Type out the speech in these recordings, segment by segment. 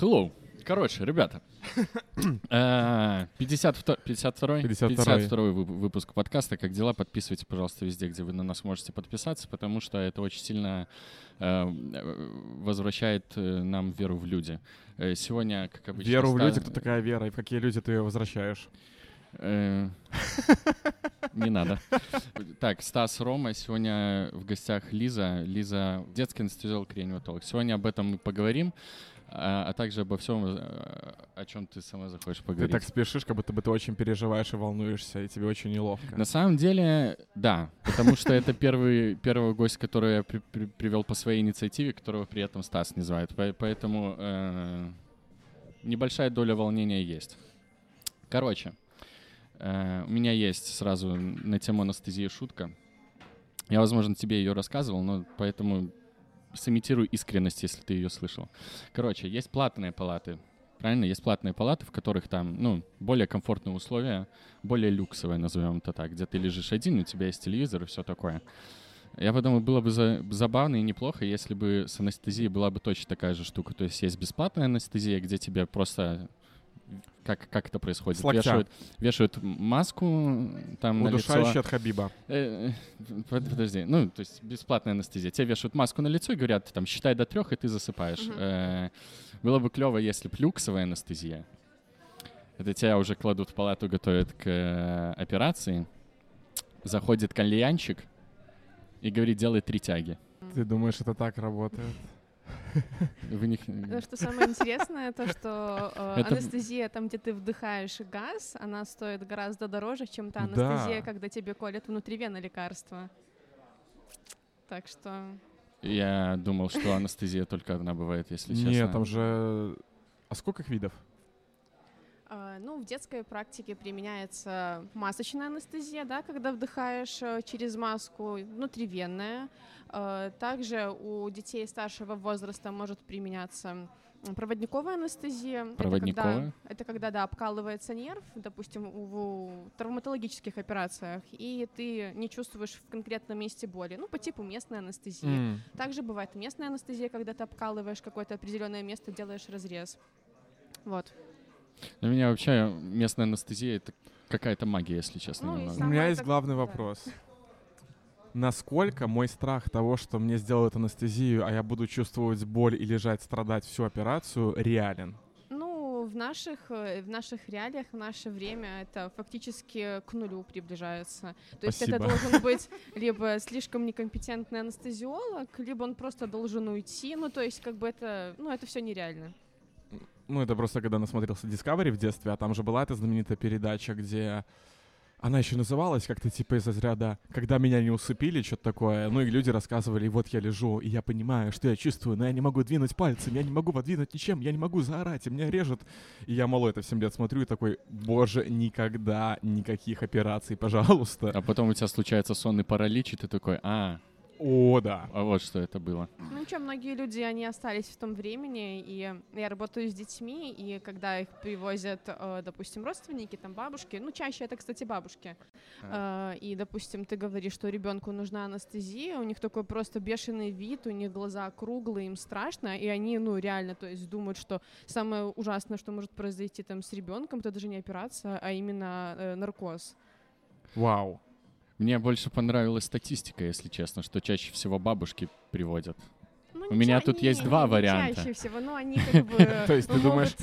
Hello. Короче, ребята, э, 52 52 52 вы- выпуск подкаста «Как дела?». Подписывайте, пожалуйста, везде, где вы на нас можете подписаться, потому что это очень сильно э, возвращает э, нам веру в люди. Э, Сегодня, как обычно... Веру в люди, кто такая вера, и в какие люди ты ее возвращаешь? Не надо. Так, Стас, Рома, сегодня в гостях Лиза. Лиза, детский анестезиолог, реаниматолог. Сегодня об этом мы поговорим, а а также обо всем, э, о чем ты сама захочешь Ты поговорить. так спешишь, как будто бы ты очень переживаешь и волнуешься, и тебе очень неловко. На самом деле, да, потому что это первый, первый гость, который я при- при- привел по своей инициативе, которого при этом Стас не звает. По- Поэтому э, небольшая доля волнения есть. Короче, э, у меня есть сразу на тему анестезии шутка. Я, возможно, тебе ее рассказывал, но поэтому сымитирую искренность, если ты ее слышал. Короче, есть платные палаты. Правильно? Есть платные палаты, в которых там, ну, более комфортные условия, более люксовые, назовем это так, где ты лежишь один, у тебя есть телевизор и все такое. Я подумал, было бы за- забавно и неплохо, если бы с анестезией была бы точно такая же штука. То есть есть бесплатная анестезия, где тебе просто... Как, как это происходит? С локтя. Вешают, вешают маску там на лицо. Удушающий от Хабиба. Э, э, под- Подожди, ну, то есть бесплатная анестезия. Тебе вешают маску на лицо и говорят, там, считай до трех, и ты засыпаешь. Мгм. Э, Было бы клево, если б люксовая анестезия. Это тебя уже кладут в палату, готовят к э, операции. Заходит кальянчик и говорит, делай три тяги. Ты думаешь, это так работает? Вы них... Ну, что самое интересное, то, что э, Это- анестезия, там, где ты вдыхаешь газ, она стоит гораздо дороже, чем та Да. анестезия, когда тебе колят внутривенно лекарства. Так что... Я думал, что анестезия только одна бывает, если честно. Нет, там же... А сколько их видов? э, ну, в детской практике применяется масочная анестезия, да, когда вдыхаешь э, через маску, внутривенная. Э, также у детей старшего возраста может применяться проводниковая анестезия. Это когда- Проводниковая? Это когда, да, обкалывается нерв, допустим, в травматологических операциях, и ты не чувствуешь в конкретном месте боли. Ну, по типу местной анестезии. М. Также бывает местная анестезия, когда ты обкалываешь какое-то определенное место, делаешь разрез. Вот. Для меня вообще местная анестезия — это какая-то магия, если честно. Ну. У меня есть главный да. вопрос. Насколько мой страх того, что мне сделают анестезию, а я буду чувствовать боль и лежать, страдать всю операцию, реален? Ну, в наших, э, в наших реалиях, в наше время это фактически к нулю приближается. То есть это Спасибо. должен быть либо слишком некомпетентный анестезиолог, либо он просто должен уйти. Ну, то есть как бы это, ну, это все нереально. Ну, это просто когда насмотрелся Discovery в детстве, а там же была эта знаменитая передача, где она еще называлась как-то типа из разряда «Когда меня не усыпили», что-то такое. Ну и люди рассказывали, вот я лежу, и я понимаю, что я чувствую, но я не могу двинуть пальцем, я не могу подвинуть ничем, я не могу заорать, и меня режет. И я мало это в 7 лет смотрю и такой, боже, никогда никаких операций, пожалуйста. А потом у тебя случается сонный паралич, и ты такой, а, О, да. а вот что это было. Ну ничего, многие люди, они остались в том времени, и я работаю с детьми, и когда их привозят, э, допустим, родственники, там бабушки, ну чаще это, кстати, бабушки, э, и, допустим, ты говоришь, что ребенку нужна анестезия, у них такой просто бешеный вид, у них глаза круглые, им страшно, и они, ну реально, то есть думают, что самое ужасное, что может произойти там с ребенком, это даже не операция, а именно э, наркоз. Вау. Мне больше понравилась статистика, если честно, что чаще всего бабушки приводят. Ну, У меня тут есть не, два не, варианта. Чаще всего, но они как бы То есть ты думаешь.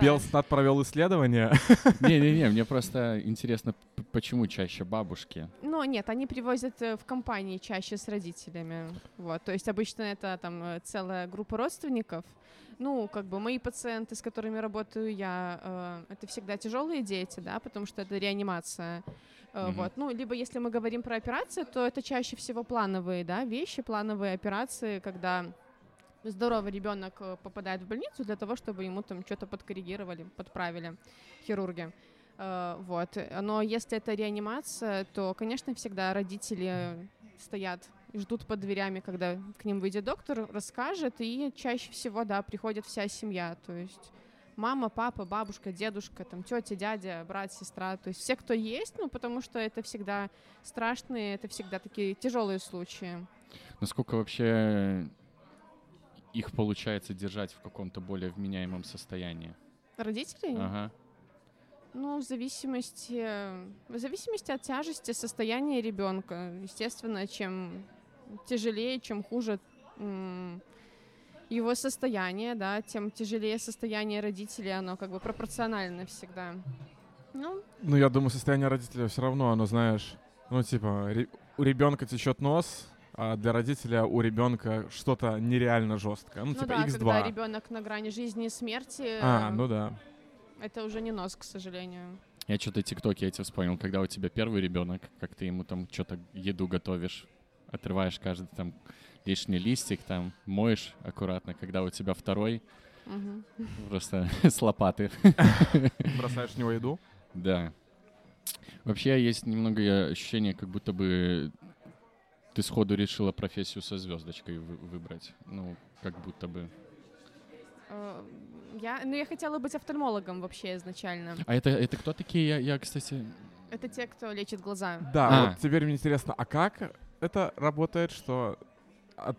Белстат провел исследование. Не-не-не, мне просто интересно, почему чаще бабушки. Ну, нет, они привозят э, в компании чаще с родителями. Вот, то есть обычно это там э, целая группа родственников. Ну, как бы мои пациенты, с которыми работаю я, э, это всегда тяжелые дети, да, потому что это реанимация. Мгм. Вот, ну, либо если мы говорим про операции, то это чаще всего плановые, да, вещи, плановые операции, когда здоровый ребенок э, попадает в больницу для того, чтобы ему там что-то подкоррегировали, подправили хирурги. Э, Вот. Но если это реанимация, то, конечно, всегда родители стоят и ждут под дверями, когда к ним выйдет доктор, расскажет, и чаще всего, да, приходит вся семья, то есть мама, папа, бабушка, дедушка, там, тетя, дядя, брат, сестра, то есть все, кто есть, ну, потому что это всегда страшные, это всегда такие тяжелые случаи. Насколько вообще их получается держать в каком-то более вменяемом состоянии? Родителей? Ага. Ну, в зависимости, в зависимости от тяжести состояния ребенка. Естественно, чем тяжелее, чем хуже м, его состояние, да, тем тяжелее состояние родителей, оно как бы пропорционально всегда. Ну, Ну, я думаю, состояние родителя все равно, оно, знаешь, ну, типа, ре- у ребенка течет нос, а для родителя у ребенка что-то нереально жесткое. Ну, ну типа, да, x2. когда ребенок на грани жизни и смерти, А, э, ну да. это уже не нос, к сожалению. Я что-то тиктоки эти вспомнил, когда у тебя первый ребенок, как ты ему там что-то еду готовишь, отрываешь каждый там лишний листик, там моешь аккуратно, когда у тебя второй, Мгм. просто с лопаты. Бросаешь в него еду. Да. Вообще есть немного ощущение, как будто бы ты сходу решила профессию со звездочкой вы- выбрать. Ну, как будто бы. Э, Я, ну, я хотела быть офтальмологом вообще изначально. А это, это кто такие? Я, я, кстати... Это те, кто лечит глаза. Да, А. вот теперь мне интересно, а как это работает, что от-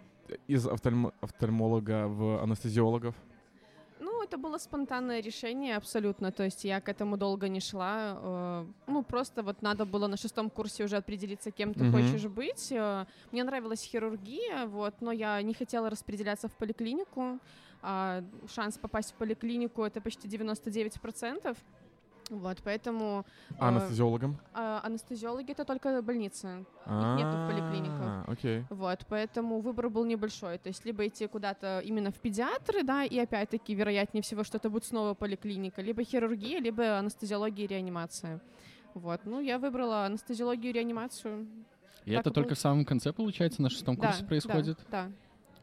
из офтальмо- офтальмолога в анестезиологов? Ну, это было спонтанное решение абсолютно. То есть я к этому долго не шла. э, Ну, просто вот надо было на шестом курсе уже определиться, кем ты Мгм. хочешь быть. Э, Мне нравилась хирургия, вот, но я не хотела распределяться в поликлинику. А шанс попасть в поликлинику — это почти 99%. Вот, поэтому А э, анестезиологом? а анестезиологи — это только больница. нету в поликлиниках. А, Окей. Вот, поэтому выбор был небольшой. То есть либо идти куда-то именно в педиатры, да, и опять-таки, вероятнее всего, что это будет снова поликлиника, либо хирургия, либо анестезиология и реанимация. Вот, ну, я выбрала анестезиологию и реанимацию. И Так это только было. в самом конце, получается, на шестом Да, курсе происходит? Да, да.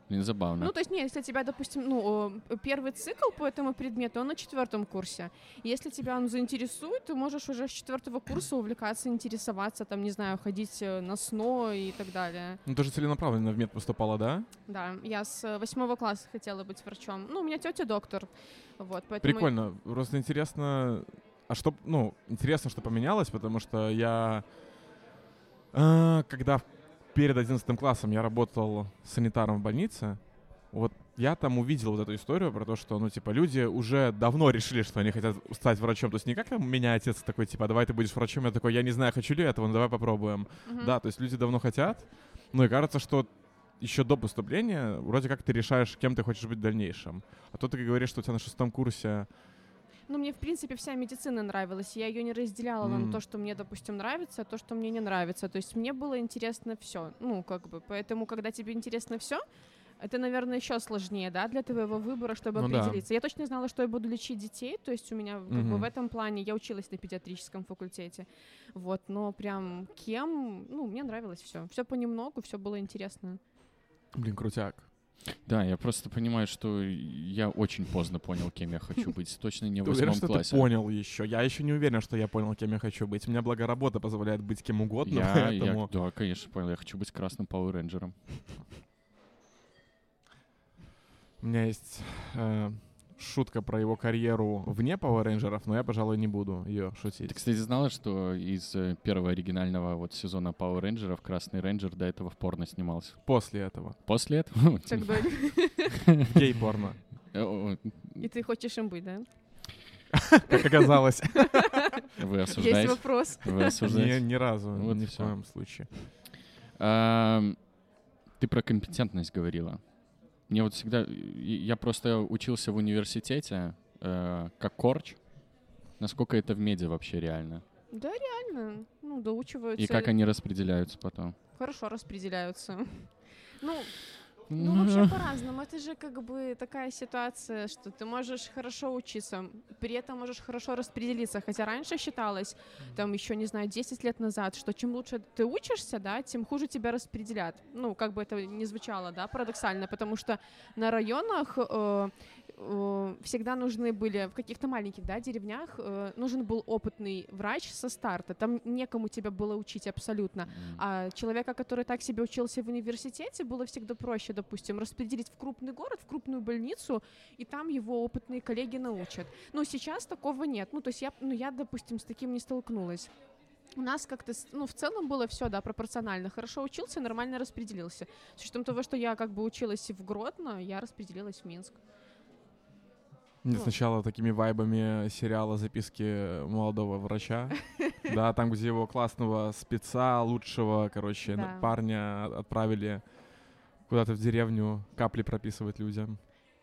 Блин, забавно. Ну, то есть, не, если тебя, допустим, ну, э, первый цикл по этому предмету, он на четвертом курсе. Если тебя он заинтересует, ты можешь уже с четвертого курса увлекаться, интересоваться, там, не знаю, ходить э, на СНО и так далее. Ну, ты же целенаправленно в мед поступала, да? Да, я с э, восьмого класса хотела быть врачом. Ну, у меня тетя доктор. Вот, поэтому... Прикольно. Просто интересно, а что, ну, интересно, что поменялось, потому что я, а, когда перед 11 классом я работал санитаром в больнице, вот я там увидел вот эту историю про то, что, ну, типа, люди уже давно решили, что они хотят стать врачом. То есть не как там меня отец такой, типа, давай ты будешь врачом, я такой, я не знаю, хочу ли этого, но давай попробуем. Мгм. Да, то есть люди давно хотят, ну и кажется, что еще до поступления вроде как ты решаешь, кем ты хочешь быть в дальнейшем. А то ты говоришь, что у тебя на шестом курсе Ну, мне, в принципе, вся медицина нравилась. Я ее не разделяла на М. то, что мне, допустим, нравится, а то, что мне не нравится. То есть мне было интересно все. Ну, как бы. Поэтому, когда тебе интересно все, это, наверное, еще сложнее, да, для твоего выбора, чтобы Ну да. определиться. Я точно знала, что я буду лечить детей, то есть у меня как бы Мгм. в этом плане я училась на педиатрическом факультете, вот, но прям кем, ну, мне нравилось все, все понемногу, все было интересно. Блин, крутяк. Да, я просто понимаю, что я очень поздно понял, кем я хочу быть. Точно не в Ты уверен, восьмом что классе. ты понял еще? Я еще не уверен, что я понял, кем я хочу быть. У меня, благо, работа позволяет быть кем угодно, Я, я- поэтому... да, конечно, понял. Я хочу быть красным Power Рейнджером. У меня есть э, шутка про его карьеру вне Power Rangers, но я, пожалуй, не буду ее шутить. Ты, кстати, знала, что из э, первого оригинального вот сезона Power Рейнджеров Красный Рейнджер до этого в порно снимался? После этого. После этого? Тогда Гей-порно. Э, и ты хочешь им быть, да? Как оказалось. Вы Есть осуждаете? вопрос. Вы Ни, осуждаете? ни разу, Вот ни в коем случае. Ты про компетентность говорила. Мне вот всегда... Я просто учился в университете э, как корч. Насколько это в меди вообще реально? Да, реально. Ну, доучиваются. И как они распределяются потом? Хорошо распределяются. Ну, ну, вообще по-разному. Это же как бы такая ситуация, что ты можешь хорошо учиться, при этом можешь хорошо распределиться. Хотя раньше считалось, там еще, не знаю, 10 лет назад, что чем лучше ты учишься, да, тем хуже тебя распределят. Ну, как бы это ни звучало, да, парадоксально, потому что на районах э, э, всегда нужны были, в каких-то маленьких, да, деревнях, э, нужен был опытный врач со старта. Там некому тебя было учить абсолютно. М. А человека, который так себе учился в университете, было всегда проще, допустим, распределить в крупный город, в крупную больницу, и там его опытные коллеги научат. Но сейчас такого нет. Ну, то есть я, ну, я, допустим, с таким не столкнулась. у нас как-то, ну, в целом было все, да, пропорционально. Хорошо учился, нормально распределился. С учетом того, что я как бы училась в Гродно, я распределилась в Минск. Мне Ну. сначала такими вайбами сериала «Записки молодого врача». Да, там, где его классного спеца, лучшего, короче, Да. парня отправили куда-то в деревню капли прописывать людям.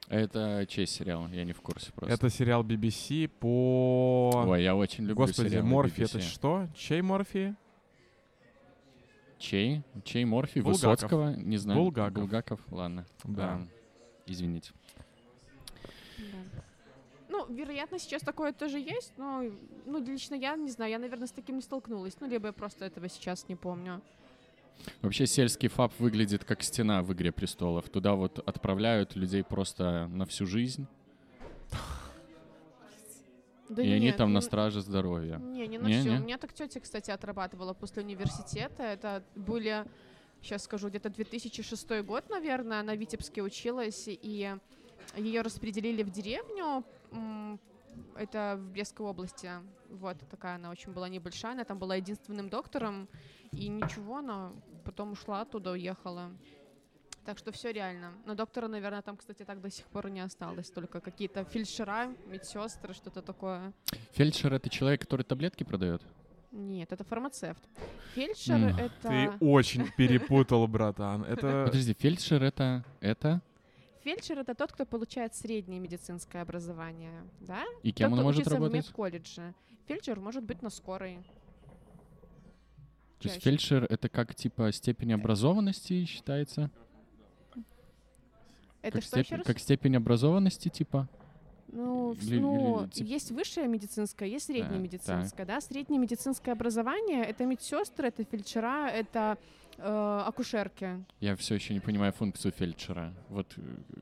Это чей сериал? Я не в курсе просто. Это сериал BBC по... Ой, я очень люблю Господи, сериалы Морфи BBC. это что? Чей Морфи? Чей? Чей Морфи? Булгаков. Высоцкого? Не знаю. Булгаков. Булгаков, ладно. Да. А, извините. Да. Ну, вероятно, сейчас такое тоже есть, но, ну, лично я не знаю, я, наверное, с таким не столкнулась. Ну, либо я просто этого сейчас не помню. Вообще сельский фаб выглядит как стена в «Игре престолов». Туда вот отправляют людей просто на всю жизнь, Да и они нет, там на ну, страже здоровья. Не, не на Не, все. не? У меня так тетя, кстати, отрабатывала после университета. Это были, сейчас скажу, где-то 2006 год, наверное. Она в Витебске училась, и ее распределили в деревню. Это в Брестской области. Вот такая она очень была небольшая. Она там была единственным доктором. И ничего, она потом ушла оттуда, уехала. Так что все реально. Но доктора, наверное, там, кстати, так до сих пор и не осталось. Только какие-то фельдшера, медсестры, что-то такое. Фельдшер — это человек, который таблетки продает? Нет, это фармацевт. Фельдшер М. это... Ты очень перепутал, братан. Это... Подожди, фельдшер — это... это? Фельдшер это тот, кто получает среднее медицинское образование, да? И кем тот, он может учится в работать? медколледже. Фельдшер может быть на скорой. То есть чаще. фельдшер — это как, типа, степень образованности считается? Это как, что еще степень, раз? как степень образованности, типа? Ну, или- ну, или тип- есть высшее медицинское, есть среднее Так, медицинское, да? Среднее медицинское образование — это медсестры, это фельдшера, это э, акушерки. Я все еще не понимаю функцию фельдшера. Вот э,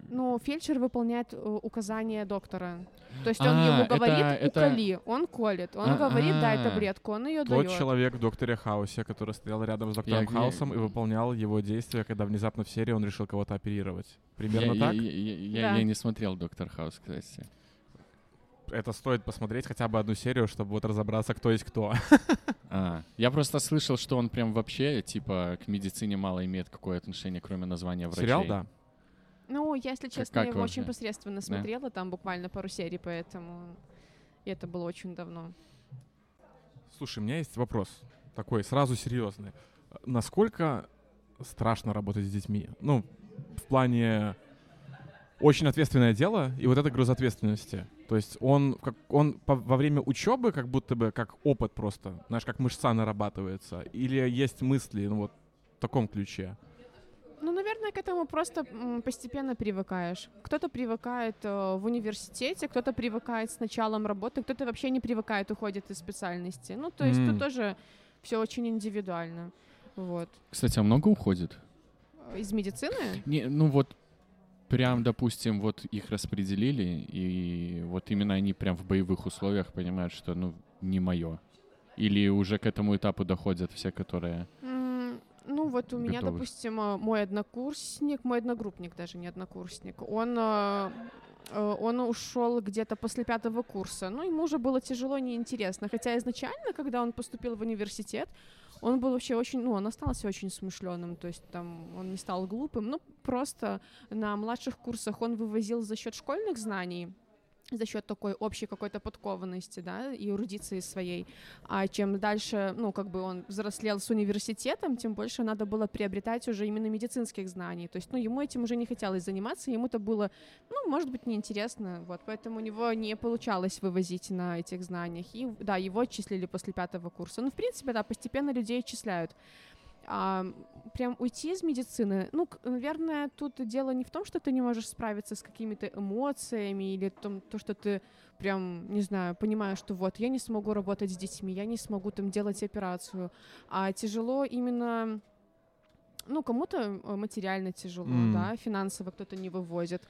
Ну, фельдшер выполняет э, указания доктора. То есть он А, ему говорит, это- уколи, он колет, он А, говорит, дай а. таблетку, он ее Тот дает. человек в Докторе Хаусе, который стоял рядом с Доктором Я- Хаусом и выполнял его действия, когда внезапно в серии он решил кого-то оперировать. Примерно я, так? Я, я- я- Да. я не смотрел «Доктор Хаус», кстати. Это стоит посмотреть хотя бы одну серию, чтобы вот разобраться, кто есть кто. А, я просто слышал, что он прям вообще, типа, к медицине мало имеет какое отношение, кроме названия врачей. Сериал, да. Ну, я, если честно, как я его очень вообще? посредственно смотрела, там буквально пару серий, поэтому и это было очень давно. Слушай, у меня есть вопрос такой, сразу серьезный. Насколько страшно работать с детьми? Ну, в плане очень ответственное дело, и вот это груз ответственности. То есть он, как, он по- во время учебы как будто бы как опыт просто, знаешь, как мышца нарабатывается. Или есть мысли, ну вот в таком ключе. Ну, наверное, к этому просто постепенно привыкаешь. Кто-то привыкает э, в университете, кто-то привыкает с началом работы, кто-то вообще не привыкает, уходит из специальности. Ну, то есть М. тут тоже все очень индивидуально. Вот. Кстати, а много уходит? Из медицины? Не, ну вот прям, допустим, вот их распределили, и вот именно они прям в боевых условиях понимают, что, ну, не мое. Или уже к этому этапу доходят все, которые... Ну, вот у меня, Готовы. допустим, э, мой однокурсник, мой одногруппник даже, не однокурсник, он, э, э, он ушел где-то после пятого курса. Ну, ему уже было тяжело, неинтересно. Хотя изначально, когда он поступил в университет, он был вообще очень, ну, он остался очень смышленым, то есть там он не стал глупым, ну, просто на младших курсах он вывозил за счет школьных знаний, за счет такой общей какой-то подкованности, да, и эрудиции своей. А чем дальше, ну, как бы он взрослел с университетом, тем больше надо было приобретать уже именно медицинских знаний. То есть, ну, ему этим уже не хотелось заниматься, ему это было, ну, может быть, неинтересно, вот, поэтому у него не получалось вывозить на этих знаниях. И, да, его отчислили после пятого курса. Ну, в принципе, да, постепенно людей отчисляют. А, прям уйти из медицины, ну, наверное, тут дело не в том, что ты не можешь справиться с какими-то эмоциями или том, то, что ты прям, не знаю, понимаешь, что вот я не смогу работать с детьми, я не смогу там делать операцию, а тяжело именно, ну, кому-то э, материально тяжело, М. да, финансово кто-то не вывозит.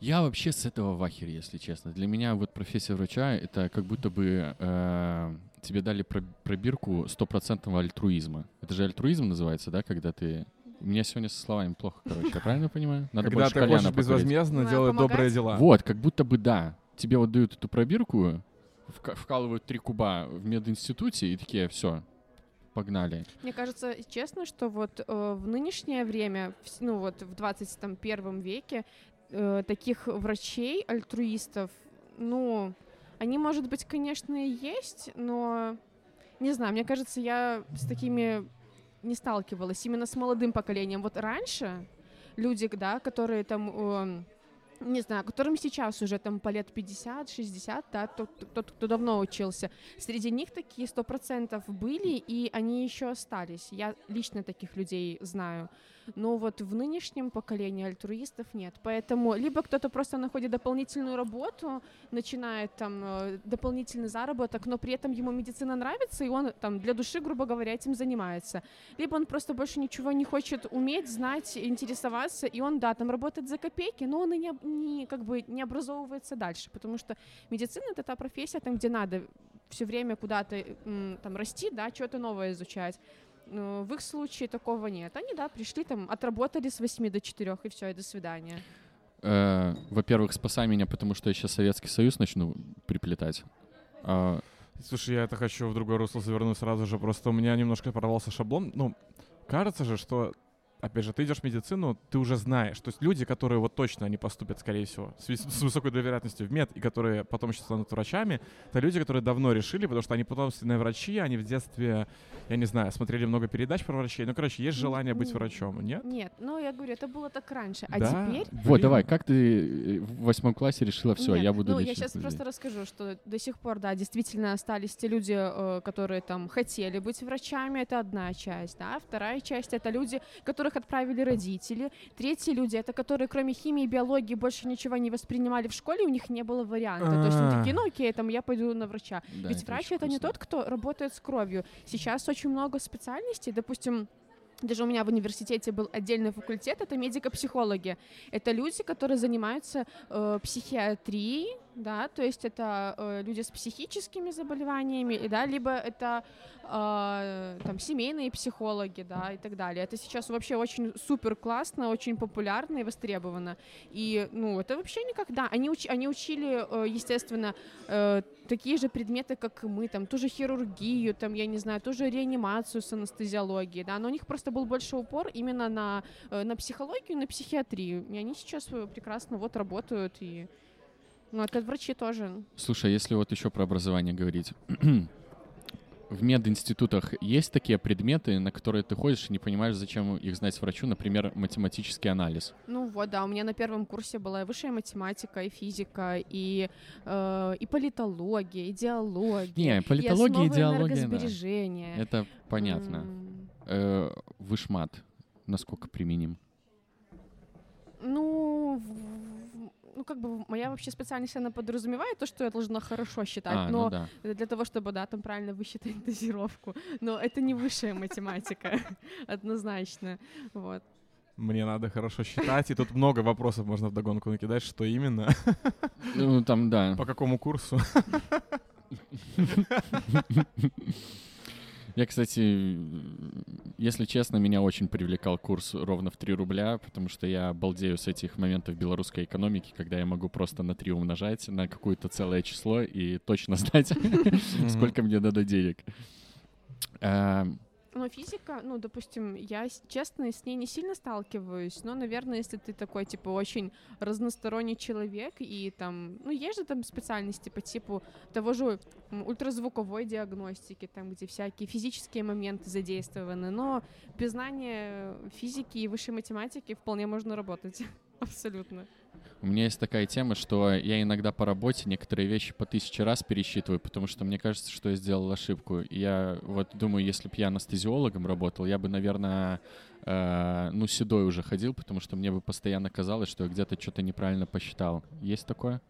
Я вообще с этого в ахере, если честно. Для меня вот профессия врача — это как будто бы э, тебе дали про- пробирку стопроцентного альтруизма. Это же альтруизм называется, да, когда ты... У меня сегодня со словами плохо, короче, я правильно понимаю? Надо Когда больше ты хочешь безвозмездно делать добрые дела. Вот, как будто бы да. Тебе вот дают эту пробирку, вка- вкалывают три куба в мединституте и такие, все, погнали. Мне кажется, честно, что вот э, в нынешнее время, в, ну вот в 21 веке, э, таких врачей, альтруистов, ну, они, может быть, конечно, и есть, но не знаю, мне кажется, я с такими не сталкивалась, именно с молодым поколением. Вот раньше люди, да, которые там... Э, не знаю, которым сейчас уже там по лет 50-60, да, тот, тот, кто давно учился, среди них такие сто процентов были, и они еще остались. Я лично таких людей знаю но вот в нынешнем поколении альтруистов нет. Поэтому либо кто-то просто находит дополнительную работу, начинает там э, дополнительный заработок, но при этом ему медицина нравится, и он там для души, грубо говоря, этим занимается. Либо он просто больше ничего не хочет уметь, знать, интересоваться, и он, да, там работает за копейки, но он и не, не как бы не образовывается дальше, потому что медицина — это та профессия, там, где надо все время куда-то там расти, да, что-то новое изучать. Ну, в их случае такого нет. Они, да, пришли там, отработали с 8 до 4, и все, и до свидания. Э, во-первых, спасай меня, потому что я сейчас Советский Союз начну приплетать. А... Слушай, я это хочу в другое русло завернуть сразу же. Просто у меня немножко порвался шаблон. Ну, кажется же, что опять же, ты идешь в медицину, ты уже знаешь. То есть люди, которые вот точно они поступят, скорее всего, с, с высокой вероятностью в мед, и которые потом еще станут врачами, это люди, которые давно решили, потому что они потомственные врачи, они в детстве, я не знаю, смотрели много передач про врачей. Ну, короче, есть желание быть врачом, нет? Нет, ну, я говорю, это было так раньше. А да? теперь... Вот, давай, как ты э, в восьмом классе решила, все, нет, я буду Ну, я сейчас людей. просто расскажу, что до сих пор, да, действительно остались те люди, э, которые там хотели быть врачами, это одна часть, да. Вторая часть — это люди, которых отправили родители. Третьи люди, это которые кроме химии и биологии больше ничего не воспринимали в школе, у них не было варианта. То есть они такие, ну окей, там я пойду на врача. Да, Ведь это врач это не тот, кто работает с кровью. Сейчас очень много специальностей, допустим, даже у меня в университете был отдельный факультет, это медико-психологи. Это люди, которые занимаются э, психиатрией, да, то есть это э, люди с психическими заболеваниями, да, либо это э, там семейные психологи, да, и так далее. Это сейчас вообще очень супер классно, очень популярно и востребовано. И, ну, это вообще никогда. Они, уч- они учили, э, естественно, э, такие же предметы, как и мы, там, ту же хирургию, там, я не знаю, ту же реанимацию с анестезиологией, да, но у них просто был больше упор именно на, э, на психологию, на психиатрию. И они сейчас э, прекрасно вот работают и ну, это врачи тоже. Слушай, если вот еще про образование говорить. В мединститутах есть такие предметы, на которые ты ходишь и не понимаешь, зачем их знать врачу, например, математический анализ. Ну вот, да, у меня на первом курсе была и высшая математика, и физика, и, э, и политология, и диалогия. Не, политология, и идеология, да. Это понятно. М, Э, Вышмат, насколько применим? Ну, ну, как бы моя вообще специальность, она подразумевает то, что я должна хорошо считать, А, но ну да. для того, чтобы, да, там правильно высчитать дозировку. Но это не высшая математика, однозначно. Вот. Мне надо хорошо считать, и тут много вопросов можно вдогонку накидать, что именно, Ну, там, да. по какому курсу. Я, кстати, если честно, меня очень привлекал курс ровно в 3 рубля, потому что я балдею с этих моментов белорусской экономики, когда я могу просто на 3 умножать на какое-то целое число и точно знать, сколько мне надо денег. Но физика, ну, допустим, я, честно, с ней не сильно сталкиваюсь, но, наверное, если ты такой, типа, очень разносторонний человек, и там, ну, есть же там специальности по типу того же ультразвуковой диагностики, там, где всякие физические моменты задействованы, но без знания физики и высшей математики вполне можно работать. Абсолютно. У меня есть такая тема, что я иногда по работе некоторые вещи по тысяче раз пересчитываю, потому что мне кажется, что я сделал ошибку. Я вот думаю, если бы я анестезиологом работал, я бы, наверное, э, ну, седой уже ходил, потому что мне бы постоянно казалось, что я где-то что-то неправильно посчитал. Есть такое?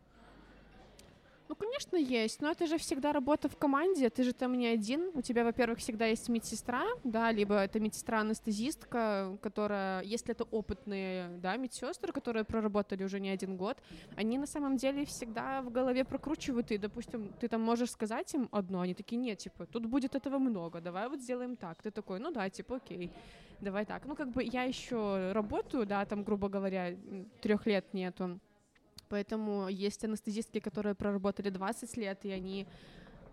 Ну, конечно, есть, но это же всегда работа в команде, ты же там не один. У тебя, во-первых, всегда есть медсестра, да, либо это медсестра-анестезистка, которая, если это опытные, да, медсестры, которые проработали уже не один год, они на самом деле всегда в голове прокручивают, и, допустим, ты там можешь сказать им одно, они такие, нет, типа, тут будет этого много, давай вот сделаем так. Ты такой, ну да, типа, окей, давай так. Ну, как бы я еще работаю, да, там, грубо говоря, трех лет нету. Поэтому есть анестезистки, которые проработали 20 лет, и они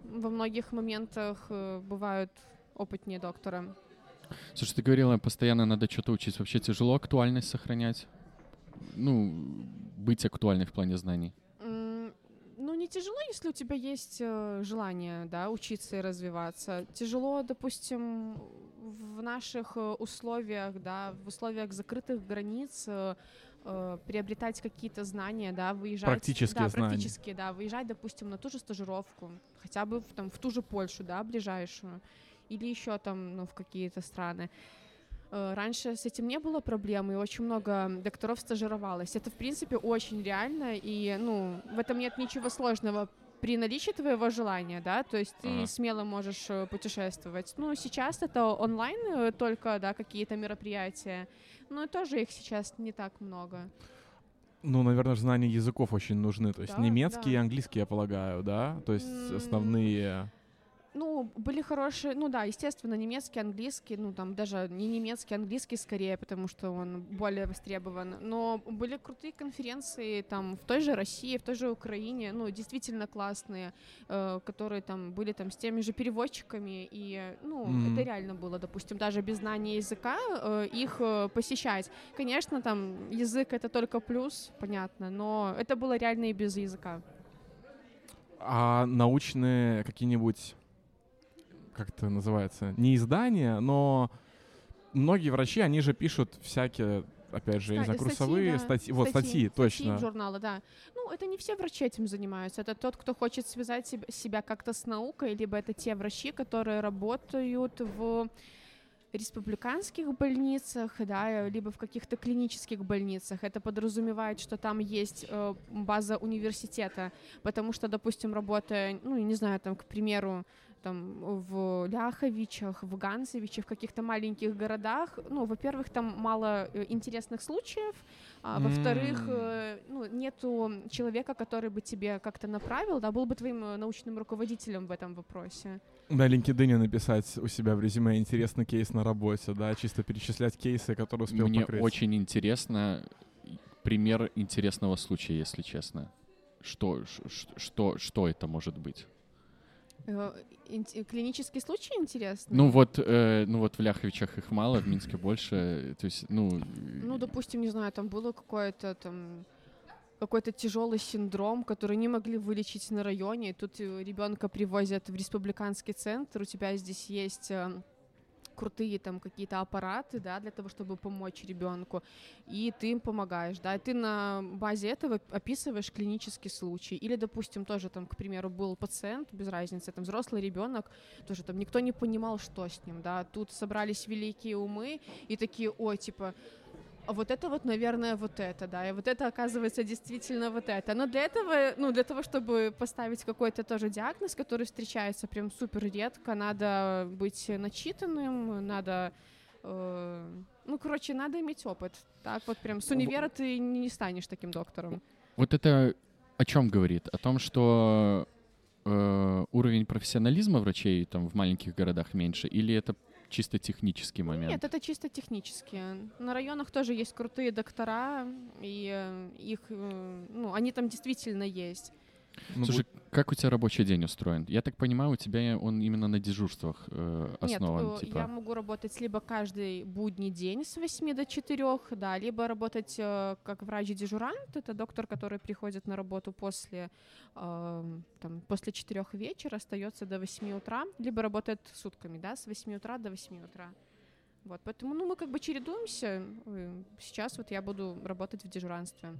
во многих моментах э, бывают опытнее доктора. Слушай, ты говорила, постоянно надо что-то учить. Вообще тяжело актуальность сохранять? Ну, быть актуальной в плане знаний. Ну, не тяжело, если у тебя есть э, желание, да, учиться и развиваться. Тяжело, допустим, в наших э, условиях, да, в условиях закрытых границ э, приобретать какие-то знания, да, выезжать... Практические да, знания. практически, да, выезжать, допустим, на ту же стажировку, хотя бы в, там, в ту же Польшу, да, ближайшую, или еще там, ну, в какие-то страны. Э, Раньше с этим не было проблем, и очень много докторов стажировалось. Это, в принципе, очень реально, и, ну, в этом нет ничего сложного при наличии твоего желания, да, то есть ты Ага. смело можешь э, путешествовать. Ну, сейчас это онлайн э, только, да, какие-то мероприятия, но тоже их сейчас не так много. Ну, наверное, знания языков очень нужны. То есть Да, немецкий да. и английский, я полагаю, да? То есть основные... Ну, были хорошие, ну да, естественно, немецкий, английский, ну там даже не немецкий, английский скорее, потому что он более востребован. Но были крутые конференции там в той же России, в той же Украине, ну действительно классные, э, которые там были там с теми же переводчиками, и ну Мгм. это реально было, допустим, даже без знания языка э, их э, посещать. Конечно, там язык это только плюс, понятно, но это было реально и без языка. А научные какие-нибудь, как это называется, не издания, но многие врачи, они же пишут всякие, опять же, я не знаю, Статьи, курсовые да, статьи. Вот, статьи, точно. журналы, да. Ну, это не все врачи этим занимаются. Это тот, кто хочет связать себ- себя как-то с наукой, либо это те врачи, которые работают в республиканских больницах, да, либо в каких-то клинических больницах. Это подразумевает, что там есть э, база университета, потому что, допустим, работая, ну, не знаю, там, к примеру, там в Ляховичах, в Ганцевичах, в каких-то маленьких городах, ну, во-первых, там мало э, интересных случаев, а во-вторых, э, ну, нету человека, который бы тебе как-то направил, да, был бы твоим э, научным руководителем в этом вопросе. На LinkedIn написать у себя в резюме интересный кейс на работе, да, чисто перечислять кейсы, которые успел Мне покрыть. очень интересно пример интересного случая, если честно. Что, ш- что, что это может быть? Э, инт- клинический случай интересный? Ну вот, э, ну вот в Ляховичах их мало, в Минске больше. э, То есть, ну, Ну, допустим, не знаю, там было какое-то там какой-то тяжелый синдром, который не могли вылечить на районе. Тут ребенка привозят в республиканский центр. У тебя здесь есть э, крутые там какие-то аппараты, да, для того, чтобы помочь ребенку, и ты им помогаешь, да, и ты на базе этого описываешь клинический случай. Или, допустим, тоже там, к примеру, был пациент, без разницы, там взрослый ребенок, тоже там никто не понимал, что с ним, да, тут собрались великие умы и такие, ой, типа, а вот это вот, наверное, вот это, да, и вот это оказывается действительно вот это. Но для этого, ну, для того, чтобы поставить какой-то тоже диагноз, который встречается прям супер редко, надо быть начитанным, надо, э, ну, короче, надо иметь опыт. Так вот прям с универа ты не станешь таким доктором. вот это о чем говорит? О том, что э, уровень профессионализма врачей там в маленьких городах меньше, или это чисто технический момент? Нет, это чисто технически. На районах тоже есть крутые доктора, и э, их, э, ну, они там действительно есть. Ну, Слушай, как у тебя рабочий день устроен? Я так понимаю, у тебя он именно на дежурствах э, основан, Нет, э, типа. я могу работать либо каждый будний день с 8 до 4, да, либо работать э, как врач-дежурант, это доктор, который приходит на работу после, э, там, после 4 вечера, остается до 8 утра, либо работает сутками, да, с 8 утра до 8 утра. Вот, поэтому, ну, мы как бы чередуемся. Сейчас вот я буду работать в дежуранстве.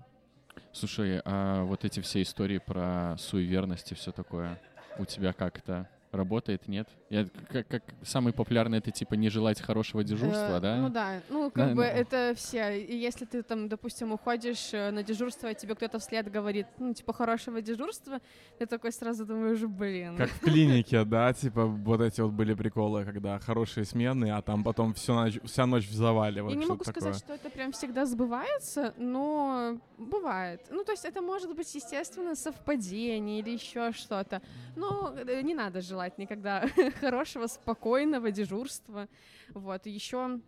Слушай, а вот эти все истории про суеверность и все такое, у тебя как это работает, нет? Я, как, как самый популярный это типа не желать хорошего дежурства, Э, да? Ну да, ну как Да, бы ну. это все. И если ты там, допустим, уходишь э, на дежурство, и тебе кто-то вслед говорит, ну типа хорошего дежурства, ты такой сразу думаешь, блин. Как в клинике, да, типа вот эти вот были приколы, когда хорошие смены, а там потом всю ночь, вся ночь в завале. вот Я не могу сказать, такое. что это прям всегда сбывается, но бывает. Ну, то есть это может быть, естественно, совпадение или еще что-то. Но э, не надо желать никогда хорошего, спокойного дежурства. Вот, еще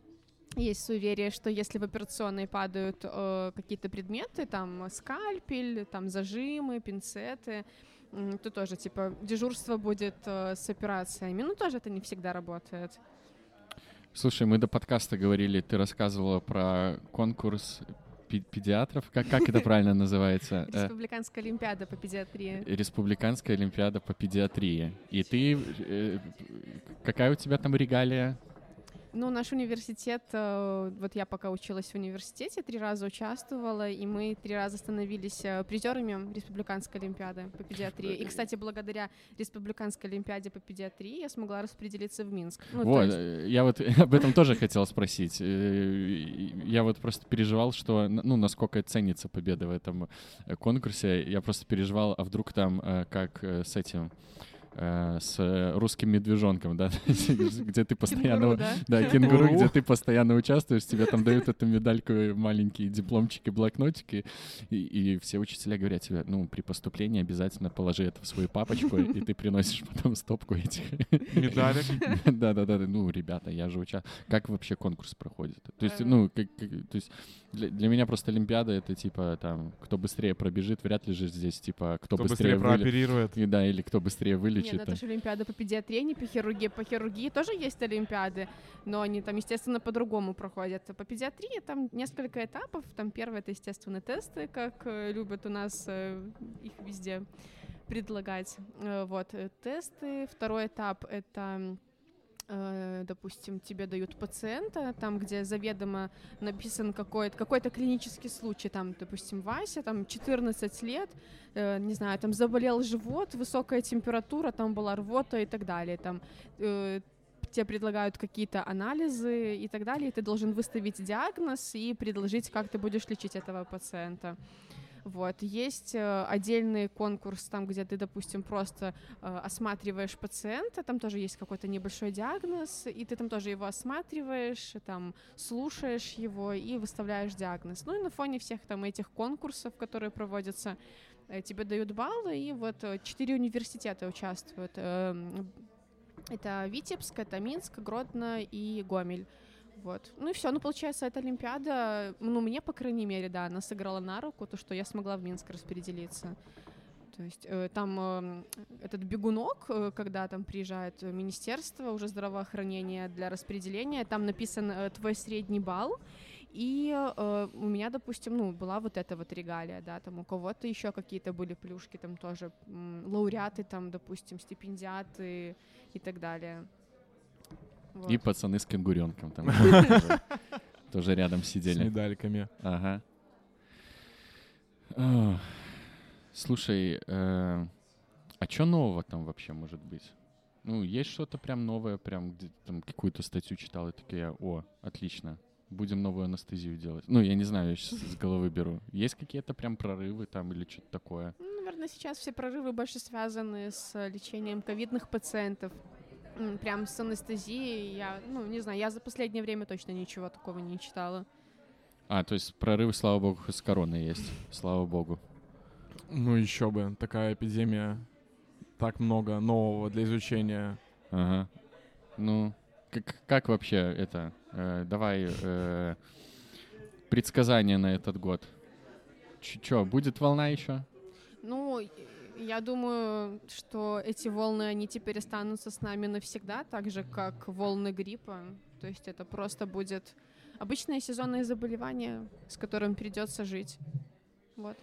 есть суеверие, что если в операционной падают э, какие-то предметы, там скальпель, там зажимы, пинцеты, м, то тоже, типа, дежурство будет э, с операциями. Ну, тоже это не всегда работает. Слушай, мы до подкаста говорили, ты рассказывала про конкурс педиатров. Как, как это правильно называется? Э, Республиканская олимпиада по педиатрии. Республиканская олимпиада по педиатрии. И ты... э, Какая у тебя там регалия? Ну, наш университет, э, вот я пока училась в университете, три раза участвовала, и мы три раза становились э, призерами Республиканской олимпиады по педиатрии. И, кстати, благодаря Республиканской олимпиаде по педиатрии я смогла распределиться в Минск. Ну, Вот, есть- э, я вот об этом тоже хотел спросить. Я вот просто переживал, что, ну, насколько ценится победа в этом конкурсе. Я просто переживал, а вдруг там как с этим с русским медвежонком, да, где ты постоянно... Кенгуру, да? Да, кенгуру, где ты постоянно участвуешь, тебе там дают эту медальку, и маленькие дипломчики, блокнотики, и, и все учителя говорят тебе, ну, при поступлении обязательно положи это в свою папочку, и ты приносишь потом стопку этих Медалик. Да-да-да, ну, ребята, я же участвую. Как вообще конкурс проходит? То есть, Э. ну, как- как- то есть для, для меня просто Олимпиада — это типа там, кто быстрее пробежит, вряд ли же здесь типа, кто, Кто быстрее, прооперирует. И Да, или кто быстрее Нет, вылечит. ну это же Олимпиада по педиатрии, по хирургии. По хирургии тоже есть Олимпиады, но они там, естественно, по-другому проходят. По педиатрии там несколько этапов. Там первый — это, естественно, тесты, как э, любят у нас э, их везде предлагать. Э, Вот, тесты. Второй этап — это допустим, тебе дают пациента, там, где заведомо написан какой-то какой-то клинический случай, там, допустим, Вася, там, 14 лет, э, не знаю, там, заболел живот, высокая температура, там была рвота и так далее, там, э, тебе предлагают какие-то анализы и так далее, и ты должен выставить диагноз и предложить, как ты будешь лечить этого пациента. Вот. Есть э, отдельный конкурс, там, где ты, допустим, просто э, осматриваешь пациента, там тоже есть какой-то небольшой диагноз, и ты там тоже его осматриваешь, там слушаешь его и выставляешь диагноз. Ну и на фоне всех там этих конкурсов, которые проводятся, э, тебе дают баллы, и вот четыре университета участвуют. Эм, Это Витебск, это Минск, Гродно и Гомель. Вот. Ну и все, ну получается, эта Олимпиада, ну мне, по крайней мере, да, она сыграла на руку, то, что я смогла в Минск распределиться. То есть э, там э, этот бегунок, э, когда там приезжает министерство уже здравоохранения для распределения, там написан э, твой средний балл, и э, у меня, допустим, ну, была вот эта вот регалия, да, там у кого-то еще какие-то были плюшки, там тоже лауреаты, там, допустим, стипендиаты и так далее. Вот. И пацаны с кенгуренком там тоже- рядом С сидели. медальками. Ага. Слушай, э, а что нового там вообще может быть? Ну, есть что-то прям новое, прям где там какую-то статью читал, и такие, о, отлично, будем новую анестезию делать. Ну, я не знаю, я сейчас с головы беру. Есть какие-то прям прорывы там или что-то такое? Ну, наверное, сейчас все прорывы больше связаны с лечением ковидных пациентов. Прям с анестезией. Я, ну, не знаю, я за последнее время точно ничего такого не читала. А, то есть прорывы, слава богу, с короной есть, слава богу. Ну еще бы, такая эпидемия, так много нового для изучения. Ага. Ну, как, как вообще это? э, давай э, предсказания на этот год. Че, будет волна еще? Ну, я думаю, что эти волны, они теперь останутся с нами навсегда, так же, как волны гриппа. То есть это просто будет обычное сезонное заболевание, с которым придется жить. Вот.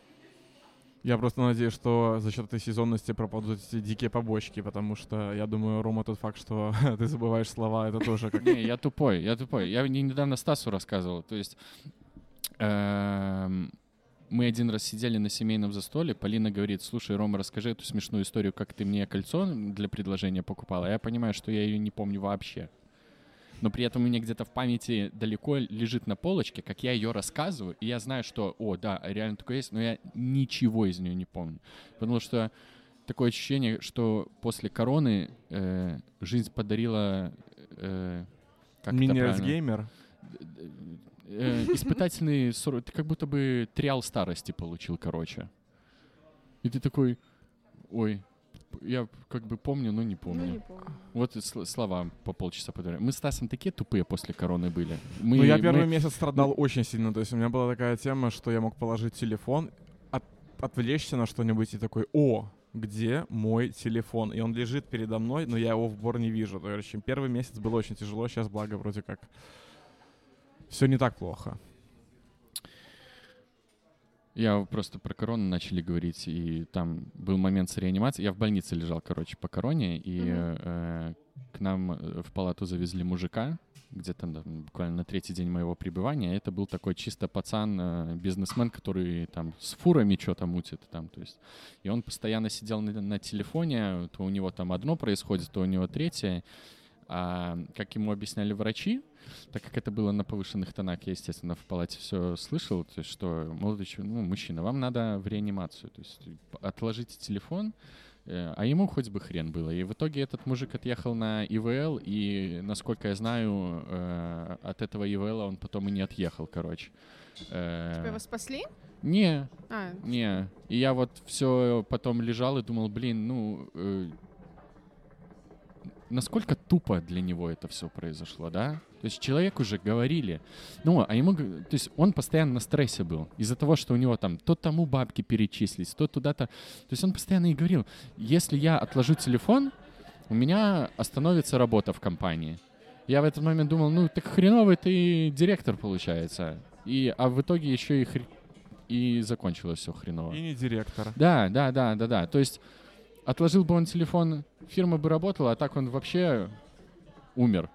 Я просто надеюсь, что за счет этой сезонности пропадут эти дикие побочки, потому что я думаю, Рома, тот факт, что ты забываешь слова, это тоже как... Не, я тупой, я тупой. Я не- недавно Стасу рассказывал. То есть эм, мы один раз сидели на семейном застоле, Полина говорит, слушай, Рома, расскажи эту смешную историю, как ты мне кольцо для предложения покупала. Я понимаю, что я ее не помню вообще. Но при этом у меня где-то в памяти далеко лежит на полочке, как я ее рассказываю, и я знаю, что, о, да, реально такое есть, но я ничего из нее не помню. Потому что такое ощущение, что после короны э, жизнь подарила... Э, как это правильно? Э, испытательный срок. Ты как будто бы триал старости получил, короче. И ты такой, ой, я как бы помню, но не помню. Ну, не помню. Вот слова по полчаса повторяю. Мы с Стасом такие тупые после короны были. Мы, Ну, я мы- первый месяц страдал очень сильно. То есть у меня была такая тема, что я мог положить телефон, от- отвлечься на что-нибудь и такой, о, где мой телефон. И он лежит передо мной, но я его в упор не вижу. То есть первый месяц было очень тяжело, сейчас, благо, вроде как все не так плохо. Я просто про корону начали говорить, и там был момент с реанимацией. Я в больнице лежал, короче, по короне, и Мгм. э, к нам э, в палату завезли мужика, где-то да, буквально на третий день моего пребывания. Это был такой чисто пацан, э, бизнесмен, который там с фурами что-то мутит. Там, то есть. И он постоянно сидел на, на телефоне, то у него там одно происходит, то у него третье. А как ему объясняли врачи, так как это было на повышенных тонах, я, естественно, в палате все слышал, то есть, что, молодой человек, ну, мужчина, вам надо в реанимацию, то есть отложите телефон, э, а ему хоть бы хрен было. И в итоге этот мужик отъехал на ИВЛ, и, насколько я знаю, э, от этого ИВЛ он потом и не отъехал, короче. Э, Типа его спасли? Не, А, не. И я вот все потом лежал и думал, блин, ну, насколько тупо для него это все произошло, да? То есть человеку уже говорили, ну, а ему, то есть он постоянно на стрессе был из-за того, что у него там то тому бабки перечислить, то туда-то. То есть он постоянно и говорил, если я отложу телефон, у меня остановится работа в компании. Я в этот момент думал, ну, так хреновый ты директор получается. И, а в итоге еще и, хр- и закончилось все хреново. И не директор. Да, да, да, да, да. То есть отложил бы он телефон, фирма бы работала, а так он вообще умер.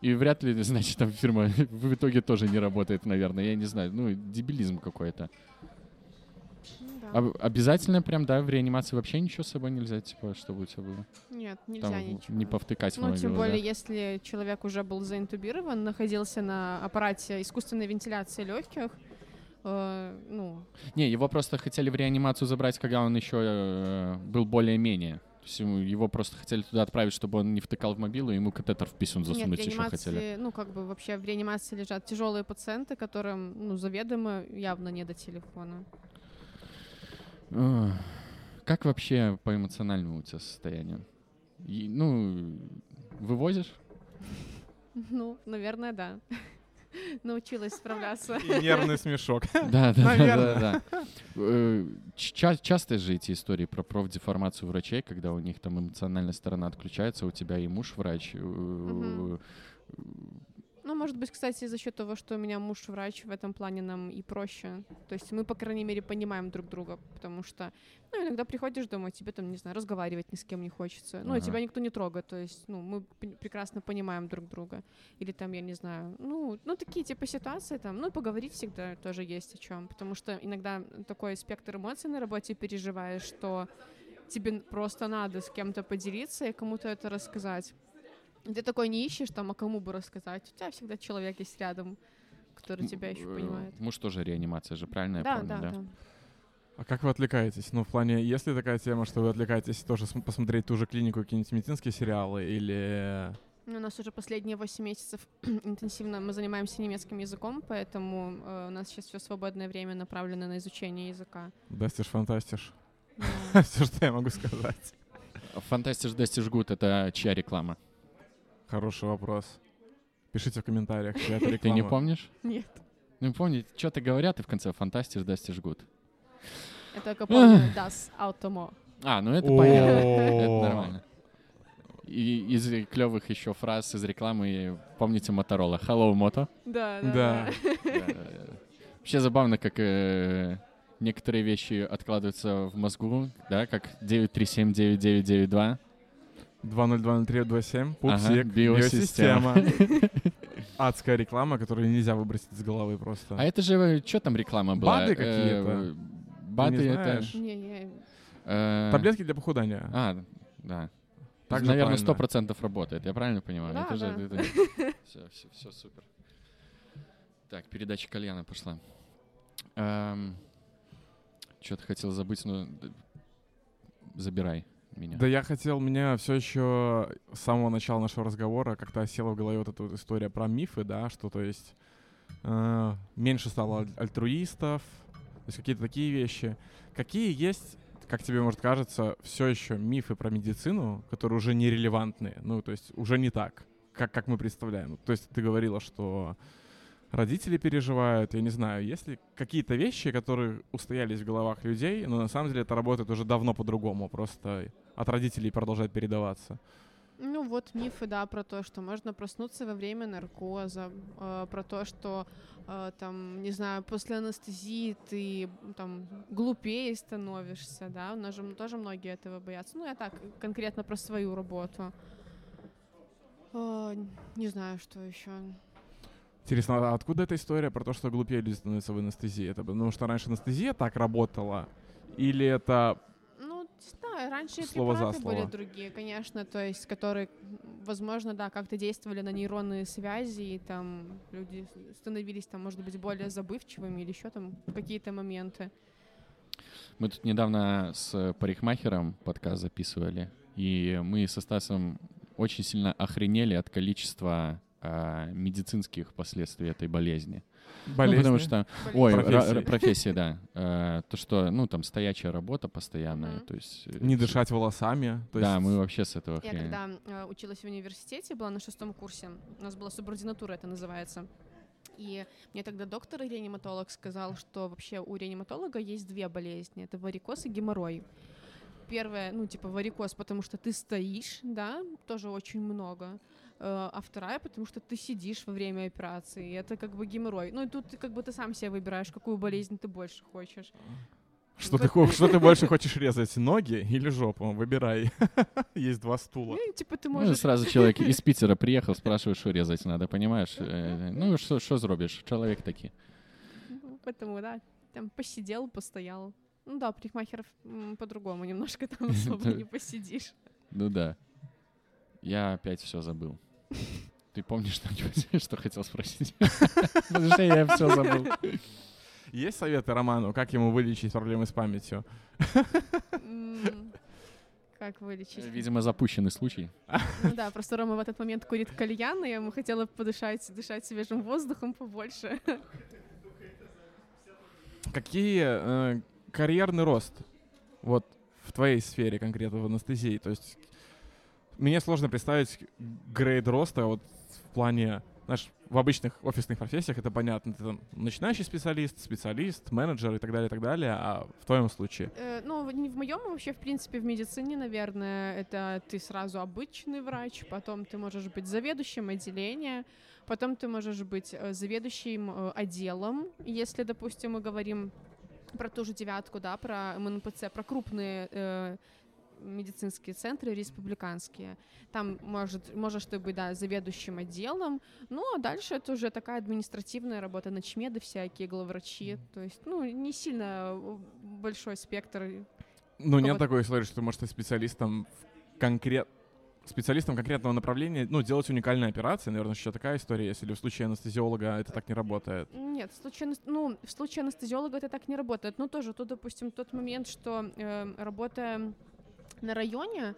И вряд ли, значит, там фирма в итоге тоже не работает, наверное. Я не знаю. Ну, дебилизм какой-то. ну да. Об- обязательно прям, да, в реанимации вообще ничего с собой нельзя, типа, чтобы у тебя было. Нет, нельзя Там ничего. не повтыкать Ну, тем мобилу, да. более, если человек уже был заинтубирован, находился на аппарате искусственной вентиляции легких, э, ну, Не, его просто хотели в реанимацию забрать, когда он еще э, был более-менее. То есть его просто хотели туда отправить, чтобы он не втыкал в мобилу, и ему катетер в писюн нет, засунуть еще реанимации, хотели. ну, как бы вообще в реанимации лежат тяжелые пациенты, которым, ну, заведомо явно не до телефона. Как вообще по эмоциональному у тебя состоянию? И, ну, вывозишь? Ну, наверное, да. Научилась справляться. И нервный смешок. Да, да, да, да. Э, ча- Часто же эти истории про профдеформацию врачей, когда у них там эмоциональная сторона отключается, у тебя и муж врач. Ну, может быть, кстати, за счет того, что у меня муж врач, в этом плане нам и проще. То есть мы, по крайней мере, понимаем друг друга, потому что, ну, иногда приходишь домой, тебе там, не знаю, разговаривать ни с кем не хочется. Ну, Ага. тебя никто не трогает, то есть, ну, мы прекрасно понимаем друг друга. Или там, я не знаю, ну, ну, такие типа ситуации там, ну, поговорить всегда тоже есть о чем, потому что иногда такой спектр эмоций на работе переживаешь, что тебе просто надо с кем-то поделиться и кому-то это рассказать. Ты такой не ищешь там, а кому бы рассказать. У тебя всегда человек есть рядом, который тебя еще Э, понимает. Муж тоже реанимация же, правильно я Да, помню, да, да? да. А как вы отвлекаетесь? Ну, в плане, если такая тема, что вы отвлекаетесь тоже см- посмотреть ту же клинику, какие-нибудь медицинские сериалы или... Ну, У нас уже последние 8 месяцев интенсивно мы занимаемся немецким языком, поэтому э, у нас сейчас все свободное время направлено на изучение языка. Das ist fantastisch. Все, что я могу сказать. Fantastisch, das ist gut — это чья реклама? Хороший вопрос. Пишите в комментариях, чья это Ты реклама. не помнишь? Нет, Ну, помни, что-то говорят, и в конце Fantastisch, das ist gut. я только помню Das Auto. А, ну это понятно. Это нормально. И из клевых еще фраз из рекламы помните Моторола. Hello, Moto. Да, Да. да. Да. Вообще забавно, как э, некоторые вещи откладываются в мозгу, да, как 9379992. 202037, пупсик, Ага, биосистема. биосистема. Адская реклама, которую нельзя выбросить из головы просто. А это же, что там реклама была? БАДы Э, какие-то. БАДы не это... знаешь? Не-не, э, Таблетки для похудания. А, да. Так Наверное, сто процентов работает, я правильно понимаю? Да, это же, да. все, все, все супер. Так, передача кальяна пошла. Что-то хотел забыть, но забирай меня. Да я хотел, меня все еще с самого начала нашего разговора как-то осела в голове вот эта вот история про мифы, да, что то есть э, меньше стало аль- альтруистов, то есть какие-то такие вещи. Какие есть, как тебе может кажется, все еще мифы про медицину, которые уже нерелевантные, ну то есть уже не так, как, как мы представляем. То есть ты говорила, что родители переживают, я не знаю, есть ли какие-то вещи, которые устоялись в головах людей, но на самом деле это работает уже давно по-другому, просто от родителей продолжает передаваться. Ну вот мифы, да, про то, что можно проснуться во время наркоза, э, про то, что э, там, не знаю, после анестезии ты там глупее становишься, да, у нас же тоже многие этого боятся. Ну я так конкретно про свою работу. Э, не знаю, что еще. Интересно, а откуда эта история про то, что глупее люди становятся в анестезии? Это потому что раньше анестезия так работала? Или это Ну, да, раньше Слово за препараты были слово. другие, конечно, то есть, которые, возможно, да, как-то действовали на нейронные связи, и там люди становились, там, может быть, более забывчивыми или еще там какие-то моменты. Мы тут недавно с парикмахером подкаст записывали, и мы со Стасом очень сильно охренели от количества а, медицинских последствий этой болезни. болезнь? Ну, потому что, ой, ра- Профессии. профессии, да. Э, то, что, ну, там, стоячая работа постоянная, то есть... э, Не дышать волосами. То да, мы вообще с этого Я когда э, училась в университете, была на шестом курсе, у нас была субординатура, это называется. И мне тогда доктор и реаниматолог сказал, что вообще у реаниматолога есть две болезни. Это варикоз и геморрой. Первая, ну, типа варикоз, потому что ты стоишь, да, тоже очень много. Э, А вторая, потому что ты сидишь во время операции. И это как бы геморрой. Ну, и тут как бы ты сам себе выбираешь, какую болезнь ты больше хочешь. Что ты, что ты больше хочешь резать, ноги или жопу? Выбирай. Есть два стула. Ну, типа ты Ну, можешь... сразу человек из Питера приехал, спрашивает, что резать надо, понимаешь? Э, Ну, что что зробишь? Человек такие. Ну, Поэтому, да, там посидел, постоял. Ну да, парикмахеров по-другому немножко там особо не посидишь. Ну да. Я опять все забыл. Ты помнишь что-нибудь, что хотел спросить? Потому что я все забыл. Есть советы Роману, как ему вылечить проблемы с памятью? Как вылечить? Видимо, запущенный случай. Ну да, просто Рома в этот момент курит кальян, и я ему хотела подышать, дышать свежим воздухом побольше. Какие э, карьерный рост вот в твоей сфере конкретно в анестезии? То есть мне сложно представить грейд роста вот в плане, знаешь, в обычных офисных профессиях это понятно, ты там начинающий специалист, специалист, менеджер и так далее, и так далее, а в твоем случае? Э, Ну, не в моем, а вообще, в принципе, в медицине, наверное, это ты сразу обычный врач, потом ты можешь быть заведующим отделения, потом ты можешь быть э, заведующим э, отделом, если, допустим, мы говорим про ту же девятку, да, про МНПЦ, про крупные э, медицинские центры республиканские. Там может, можешь ты быть, да, заведующим отделом, ну, а дальше это уже такая административная работа, ночмеды всякие, главврачи, то есть, ну, не сильно э, большой спектр. Ну, нет такой истории, что ты можешь стать специалистом в конкрет специалистом конкретного направления, ну, делать уникальные операции, наверное, еще такая история, если в случае анестезиолога это так не работает. Нет, в случае, ну, в случае анестезиолога это так не работает. Ну, тоже, тут, допустим, тот момент, что э, работая на районе,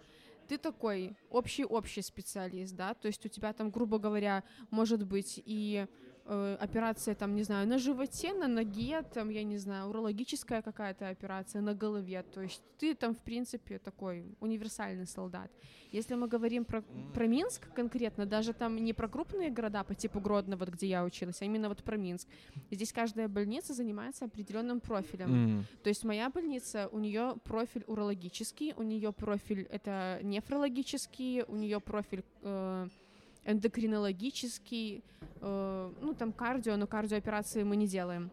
ты такой общий-общий специалист, да, то есть у тебя там, грубо говоря, может быть и э, операция, там, не знаю, на животе, на ноге, там, я не знаю, урологическая какая-то операция на голове, то есть ты там, в принципе, такой универсальный солдат. Если мы говорим про, про Минск конкретно, даже там не про крупные города по типу Гродно, вот где я училась, а именно вот про Минск, здесь каждая больница занимается определенным профилем. М. То есть моя больница, у нее профиль урологический, у нее профиль это нефрологический, у нее профиль э, эндокринологический, э, ну там кардио, но кардиооперации мы не делаем.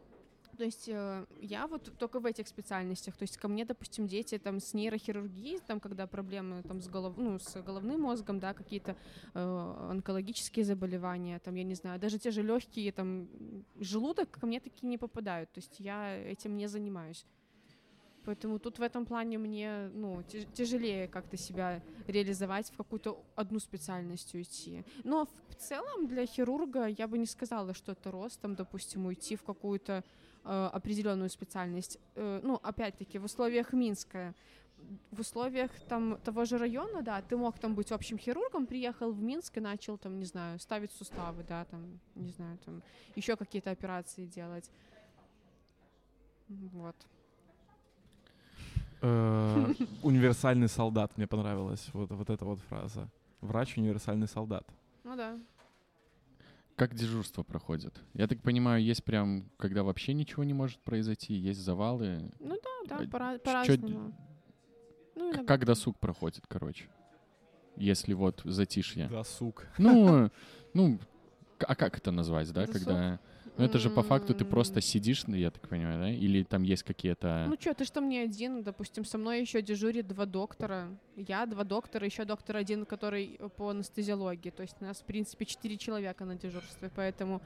То есть э, я вот только в этих специальностях. То есть ко мне, допустим, дети там с нейрохирургией, там когда проблемы там с, голов, ну, с головным мозгом, да, какие-то э, онкологические заболевания, там я не знаю, даже те же легкие там желудок ко мне такие не попадают. То есть я этим не занимаюсь. Поэтому тут в этом плане мне ну, тяж- тяжелее как-то себя реализовать, в какую-то одну специальность уйти. Но в целом для хирурга я бы не сказала, что это рост, там, допустим, уйти в какую-то э, определенную специальность. Э, ну, опять-таки, в условиях Минска, в условиях там того же района, да, ты мог там быть общим хирургом, приехал в Минск и начал там, не знаю, ставить суставы, да, там, не знаю, там еще какие-то операции делать. Вот. Э, Универсальный солдат, мне понравилась вот, вот эта вот фраза. Врач универсальный солдат. Ну да. как дежурство проходит? Я так понимаю, есть прям, когда вообще ничего не может произойти, есть завалы. Ну да, да, Э, пора- чё- по-разному. Ну, иногда- Как досуг проходит, короче? Если вот затишье. Досуг. Ну, ну, а как это назвать, да, Досуг? когда... Ну, это же по факту ты просто сидишь, ну, я так понимаю, да? Или там есть какие-то... Ну что, ты что мне один, допустим, со мной еще дежурит два доктора, я, два доктора, еще доктор один, который э, по анестезиологии, то есть у нас, в принципе, четыре человека на дежурстве, поэтому,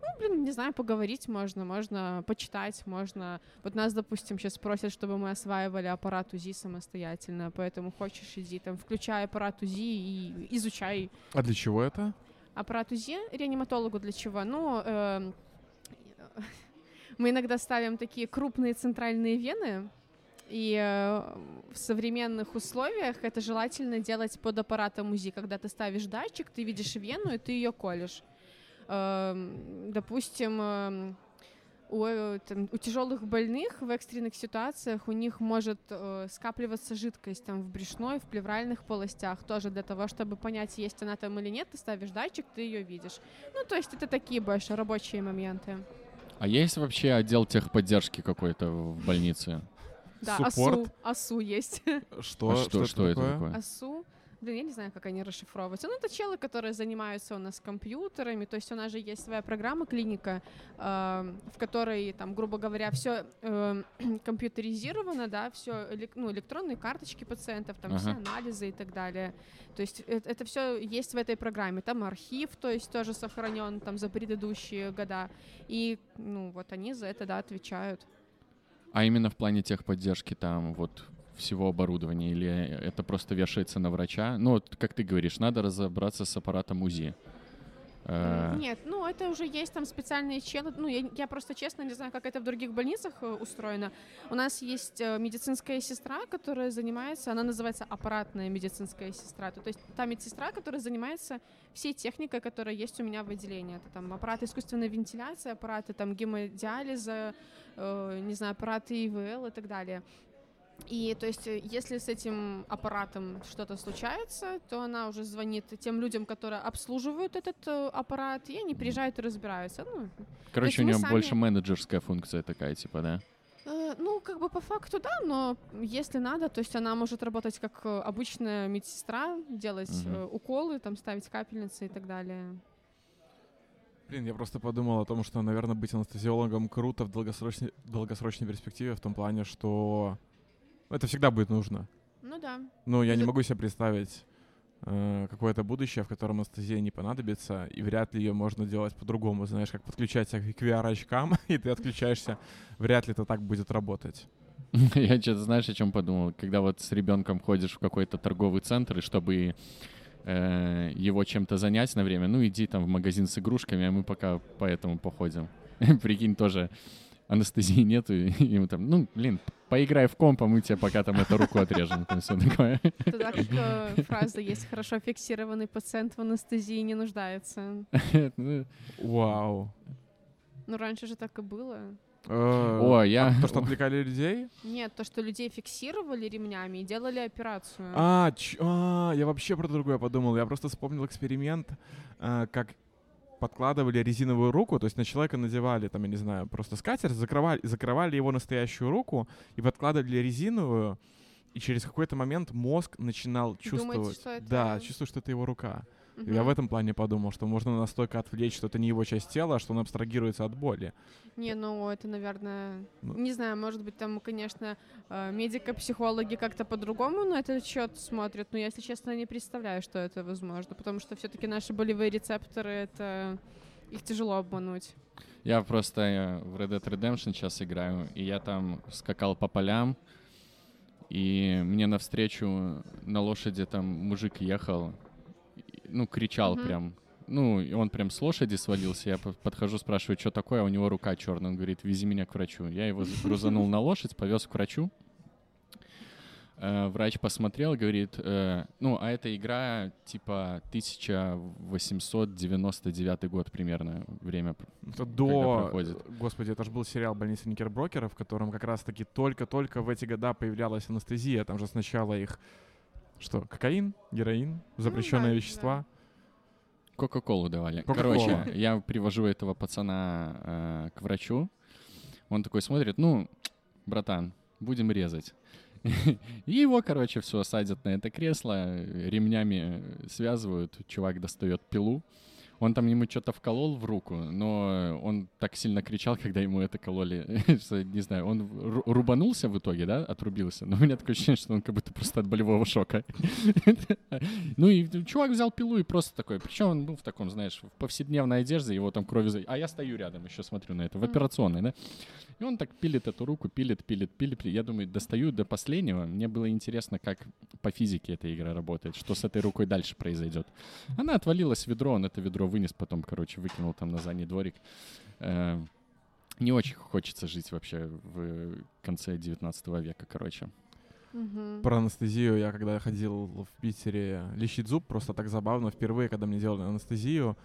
ну, блин, не знаю, поговорить можно, можно почитать, можно... Вот нас, допустим, сейчас просят, чтобы мы осваивали аппарат УЗИ самостоятельно, поэтому хочешь, иди там, включай аппарат УЗИ и изучай А для чего это? Аппарат УЗИ реаниматологу для чего? Ну, эм, мы иногда ставим такие крупные центральные вены, и э, в современных условиях это желательно делать под аппаратом УЗИ, когда ты ставишь датчик, ты видишь вену, и ты ее колешь. Эм, Допустим, эм, у, э, там, у тяжелых больных в экстренных ситуациях у них может э, скапливаться жидкость там в брюшной, в плевральных полостях, тоже для того, чтобы понять, есть она там или нет, ты ставишь датчик, ты ее видишь. Ну, то есть это такие больше рабочие моменты. А есть вообще отдел техподдержки какой-то в больнице? Да, Суппорт? АСУ, АСУ есть. Что, а что, что это такое? АСУ. Блин, я не знаю, как они расшифровываются. Ну, это челы, которые занимаются у нас компьютерами. То есть у нас же есть своя программа, клиника, э, в которой, там, грубо говоря, все компьютеризировано, да, все ну, электронные карточки пациентов, там все Ага. анализы и так далее. То есть э- это все есть в этой программе. Там архив, то есть тоже сохранен там за предыдущие года. И, ну, вот они за это, да, отвечают. А именно в плане техподдержки там вот всего оборудования или это просто вешается на врача? Ну, как ты говоришь, надо разобраться с аппаратом УЗИ. Э, Нет, ну это уже есть там специальные челы. Ну, я, я просто честно не знаю, как это в других больницах э, устроено. У нас есть э, медицинская сестра, которая занимается, она называется аппаратная медицинская сестра. То, то есть та медсестра, которая занимается всей техникой, которая есть у меня в отделении. Это там аппараты искусственной вентиляции, аппараты там гемодиализа, э, не знаю, аппараты ИВЛ и так далее. И то есть, э, если с этим аппаратом что-то случается, то она уже звонит тем людям, которые обслуживают этот э, аппарат, и они приезжают и разбираются. Ну, Короче, у нее сами- больше менеджерская функция такая, типа, да? э, ну, как бы по факту да, но если надо, то есть она может работать как обычная медсестра, делать э, уколы, там ставить капельницы и так далее. Блин, я просто подумал о том, что, наверное, быть анестезиологом круто в долгосрочной, долгосрочной перспективе, в том плане, что это всегда будет нужно. Ну да. Но я не могу себе представить э, какое-то будущее, в котором анестезия не понадобится, и вряд ли ее можно делать по-другому. Знаешь, как подключать себя к VR-очкам, и ты отключаешься. Вряд ли это так будет работать. Я что-то, знаешь, о чем подумал? Когда вот с ребенком ходишь в какой-то торговый центр, и чтобы э, его чем-то занять на время, ну иди там в магазин с игрушками, а мы пока по этому походим. Прикинь, тоже анестезии нету, и ему там, ну, блин, поиграй в комп, а мы тебе пока там эту руку отрежем, там все такое. Тогда как э, фраза есть хорошо фиксированный пациент в анестезии не нуждается. Ну, Вау. Ну, раньше же так и было. Э, О, я... а То, что отвлекали людей? Нет, то, что людей фиксировали ремнями и делали операцию. А, ч- а, я вообще про другое подумал. Я просто вспомнил эксперимент, э, как подкладывали резиновую руку, то есть на человека надевали, там, я не знаю, просто скатерть, закрывали, закрывали его настоящую руку и подкладывали резиновую, и через какой-то момент мозг начинал чувствовать... что это- Да, чувствовать, что это его рука. Мгм. Я в этом плане подумал, что можно настолько отвлечь, что это не его часть тела, а что он абстрагируется от боли. Не, ну это, наверное, Ну. не знаю, может быть, там, конечно, э, медико-психологи как-то по-другому на этот счет смотрят, но я, если честно, не представляю, что это возможно, потому что все-таки наши болевые рецепторы, это их тяжело обмануть. Я просто э, в Red Dead Redemption сейчас играю, и я там скакал по полям, и мне навстречу на лошади там мужик ехал, ну, кричал Мгм. прям. Ну, и он прям с лошади свалился. Я по- подхожу, спрашиваю, что такое, а у него рука черная. Он говорит, вези меня к врачу. Я его загрузанул на лошадь, повез к врачу. Э, Врач посмотрел, говорит, э, ну, а эта игра типа 1899 год примерно время Это Когда до... проходит. Господи, это же был сериал «Больница Никерброкера», в котором как раз-таки только-только в эти года появлялась анестезия. Там же сначала их... Что, кокаин, героин, запрещенные Ну да, вещества. Кока-колу давали. Кока-кола. Короче, я привожу этого пацана э, к врачу. Он такой смотрит, ну, братан, будем резать. И его, короче, все садят на это кресло, ремнями связывают, чувак достает пилу. Он там ему что-то вколол в руку, но он так сильно кричал, когда ему это кололи, что, не знаю, он ру- рубанулся в итоге, да, отрубился. Но у меня такое ощущение, что он как будто просто от болевого шока. Ну и чувак взял пилу и просто такой, причем он, ну, в таком, знаешь, в повседневной одежде, его там кровью... А я стою рядом, еще смотрю на это, в операционной, да. И он так пилит эту руку, пилит, пилит, пилит. Я думаю, достаю до последнего. Мне было интересно, как по физике эта игра работает, что с этой рукой дальше произойдет. Она отвалилась в ведро, он это ведро вынес, потом, короче, выкинул там на задний дворик. Э, Не очень хочется жить вообще в конце 19 века, короче. Мгм. Про анестезию я когда ходил в Питере лечить зуб, просто так забавно. Впервые, когда мне делали анестезию,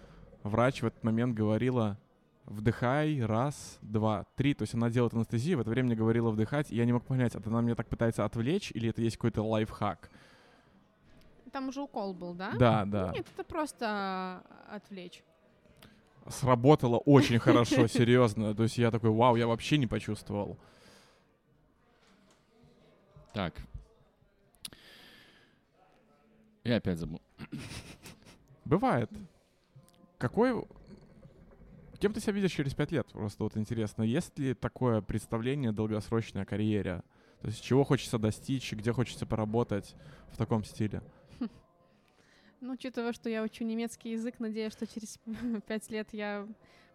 врач в этот момент говорила вдыхай, раз, два, три. То есть она делает анестезию, в это время мне говорила вдыхать, и я не мог понять, это она меня так пытается отвлечь, или это есть какой-то лайфхак. Там уже укол был, да? Да, да. Нет, это просто отвлечь. Сработало очень хорошо, серьезно. То есть я такой, вау, я вообще не почувствовал. Так. Я опять забыл. Бывает. Какой... Кем ты себя видишь через пять лет? Просто вот интересно, есть ли такое представление долгосрочной о карьере? То есть чего хочется достичь, где хочется поработать в таком стиле? Ну, учитывая, что я учу немецкий язык, надеюсь, что через пять лет я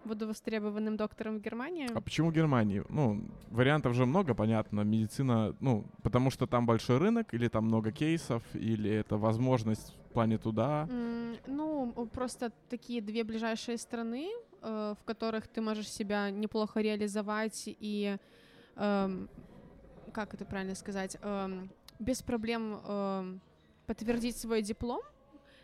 буду востребованным доктором в Германии. А почему Германии? Ну, вариантов же много, понятно. Медицина, ну, потому что там большой рынок, или там много кейсов, или это возможность в плане туда. М, Ну, просто такие две ближайшие страны, э, в которых ты можешь себя неплохо реализовать и, эм, как это правильно сказать, эм, без проблем эм, подтвердить свой диплом,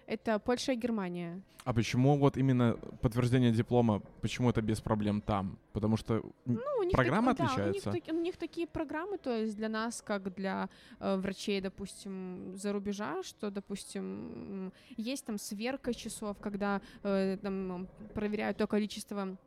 это Польша и Германия. А почему вот именно подтверждение диплома, почему это без проблем там? Потому что Ну, у них Программа так- да, у них отличается? у них такие программы, то есть для нас, как для э, врачей, допустим, за рубежа, что, допустим, есть там сверка часов, когда э, там проверяют то количество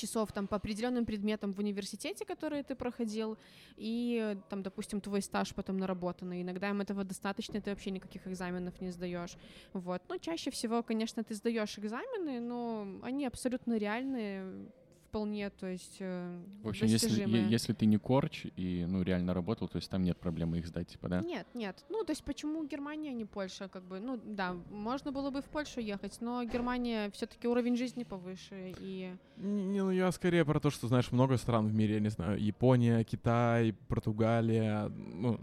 часов там по определенным предметам в университете, которые ты проходил, и там, допустим, твой стаж потом наработанный. Иногда им этого достаточно, и ты вообще никаких экзаменов не сдаешь. Вот. Но чаще всего, конечно, ты сдаешь экзамены, но они абсолютно реальные, вполне, то есть э, В общем, если, достижимые. если ты не корч и, ну, реально работал, то есть там нет проблемы их сдать, типа, да? Нет, нет. Ну, то есть почему Германия, а не Польша, как бы, ну, да, можно было бы в Польшу ехать, но Германия все-таки уровень жизни повыше, и Не, ну я скорее про то, что знаешь много стран в мире, я не знаю, Япония, Китай, Португалия, ну,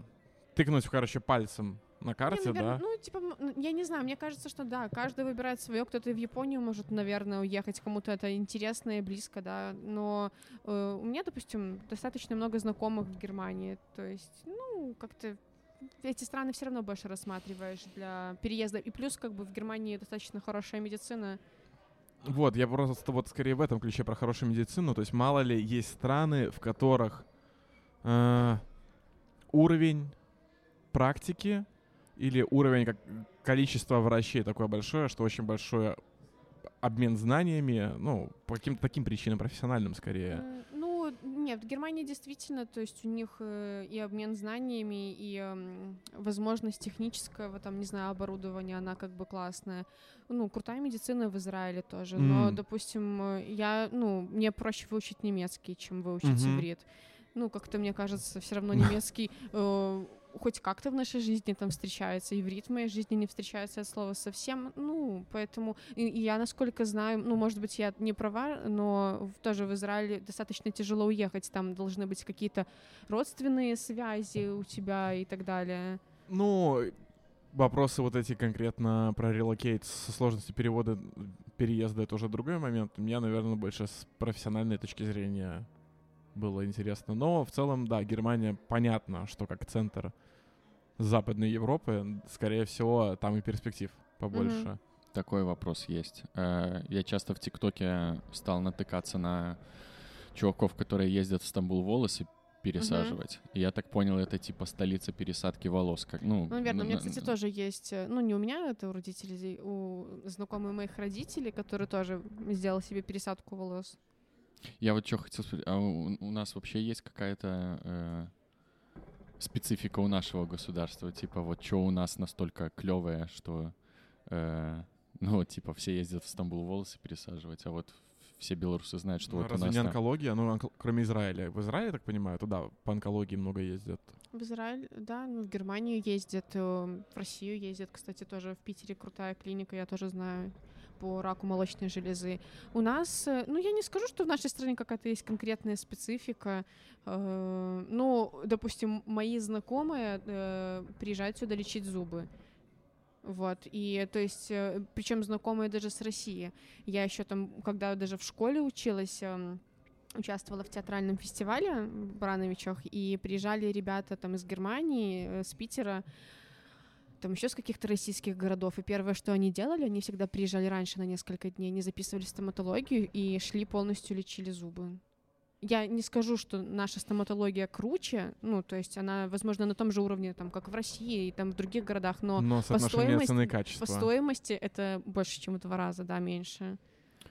тыкнуть, короче, пальцем на Не, карте, наверно, да? Ну, типа, м, н- я не знаю, мне кажется, что да, каждый выбирает свое. Кто-то в Японию может, наверное, уехать, кому-то это интересно и близко, да. Но э, у меня, допустим, достаточно много знакомых в Германии. То есть, ну, как-то эти страны все равно больше рассматриваешь для переезда. И плюс, как бы, в Германии достаточно хорошая медицина. Вот, я просто вот скорее в этом ключе про хорошую медицину. То есть мало ли есть страны, в которых э, уровень практики или уровень как количество врачей такое большое, что очень большой обмен знаниями, ну, по каким-то таким причинам, профессиональным скорее. Ну, нет, в Германии действительно, то есть у них э, и обмен знаниями, и возможность технического, там, не знаю, оборудования, она как бы классная. Ну, крутая медицина в Израиле тоже, но, М. допустим, э, я, ну, мне проще выучить немецкий, чем выучить Мгм. иврит. Ну, как-то, мне кажется, все равно немецкий э, хоть как-то в нашей жизни там встречается, иврит в моей жизни не встречается от слова совсем, ну, поэтому и, и я, насколько знаю, ну, может быть, я не права, но тоже в Израиле достаточно тяжело уехать, там должны быть какие-то родственные связи у тебя и так далее. Ну, вопросы вот эти конкретно про relocate со сложностью перевода, переезда, это уже другой момент. У меня, наверное, больше с профессиональной точки зрения было интересно. Но в целом, да, Германия понятно, что как центр Западной Европы, скорее всего, там и перспектив побольше. Такой вопрос есть. Э, Я часто в ТикТоке стал натыкаться на чуваков, которые ездят в Стамбул волосы пересаживать. И я так понял, это типа столица пересадки волос. Как, ну, Ну, наверное, у меня, на- кстати, на- тоже есть, э, ну, не у меня, это у родителей, у знакомых моих родителей, которые тоже сделал себе пересадку волос. Я вот что хотел спросить, а у, у нас вообще есть какая-то э, специфика у нашего государства? Типа вот что у нас настолько клевое, что, э, ну типа все ездят в Стамбул волосы пересаживать, а вот все белорусы знают, что Ну, вот у разве нас не там- онкология? Ну, онко- кроме Израиля. В Израиле, я так понимаю, туда по онкологии много ездят. В Израиль, да, ну, в Германию ездят, э, в Россию ездят, кстати, тоже в Питере крутая клиника, я тоже знаю по раку молочной железы. У нас, э, ну, я не скажу, что в нашей стране какая-то есть конкретная специфика. Ну, допустим, мои знакомые э, приезжают сюда лечить зубы. Вот, и то есть, причем знакомые даже с России. Я еще там, когда даже в школе училась, эм, участвовала в театральном фестивале в Барановичах, и приезжали ребята там из Германии, с Питера, там еще с каких-то российских городов. И первое, что они делали, они всегда приезжали раньше на несколько дней, они записывали стоматологию и шли полностью лечили зубы. Я не скажу, что наша стоматология круче, ну, то есть она, возможно, на том же уровне, там, как в России и там в других городах, но Но соотношение стоимости- по стоимости это больше, чем в два раза, да, меньше.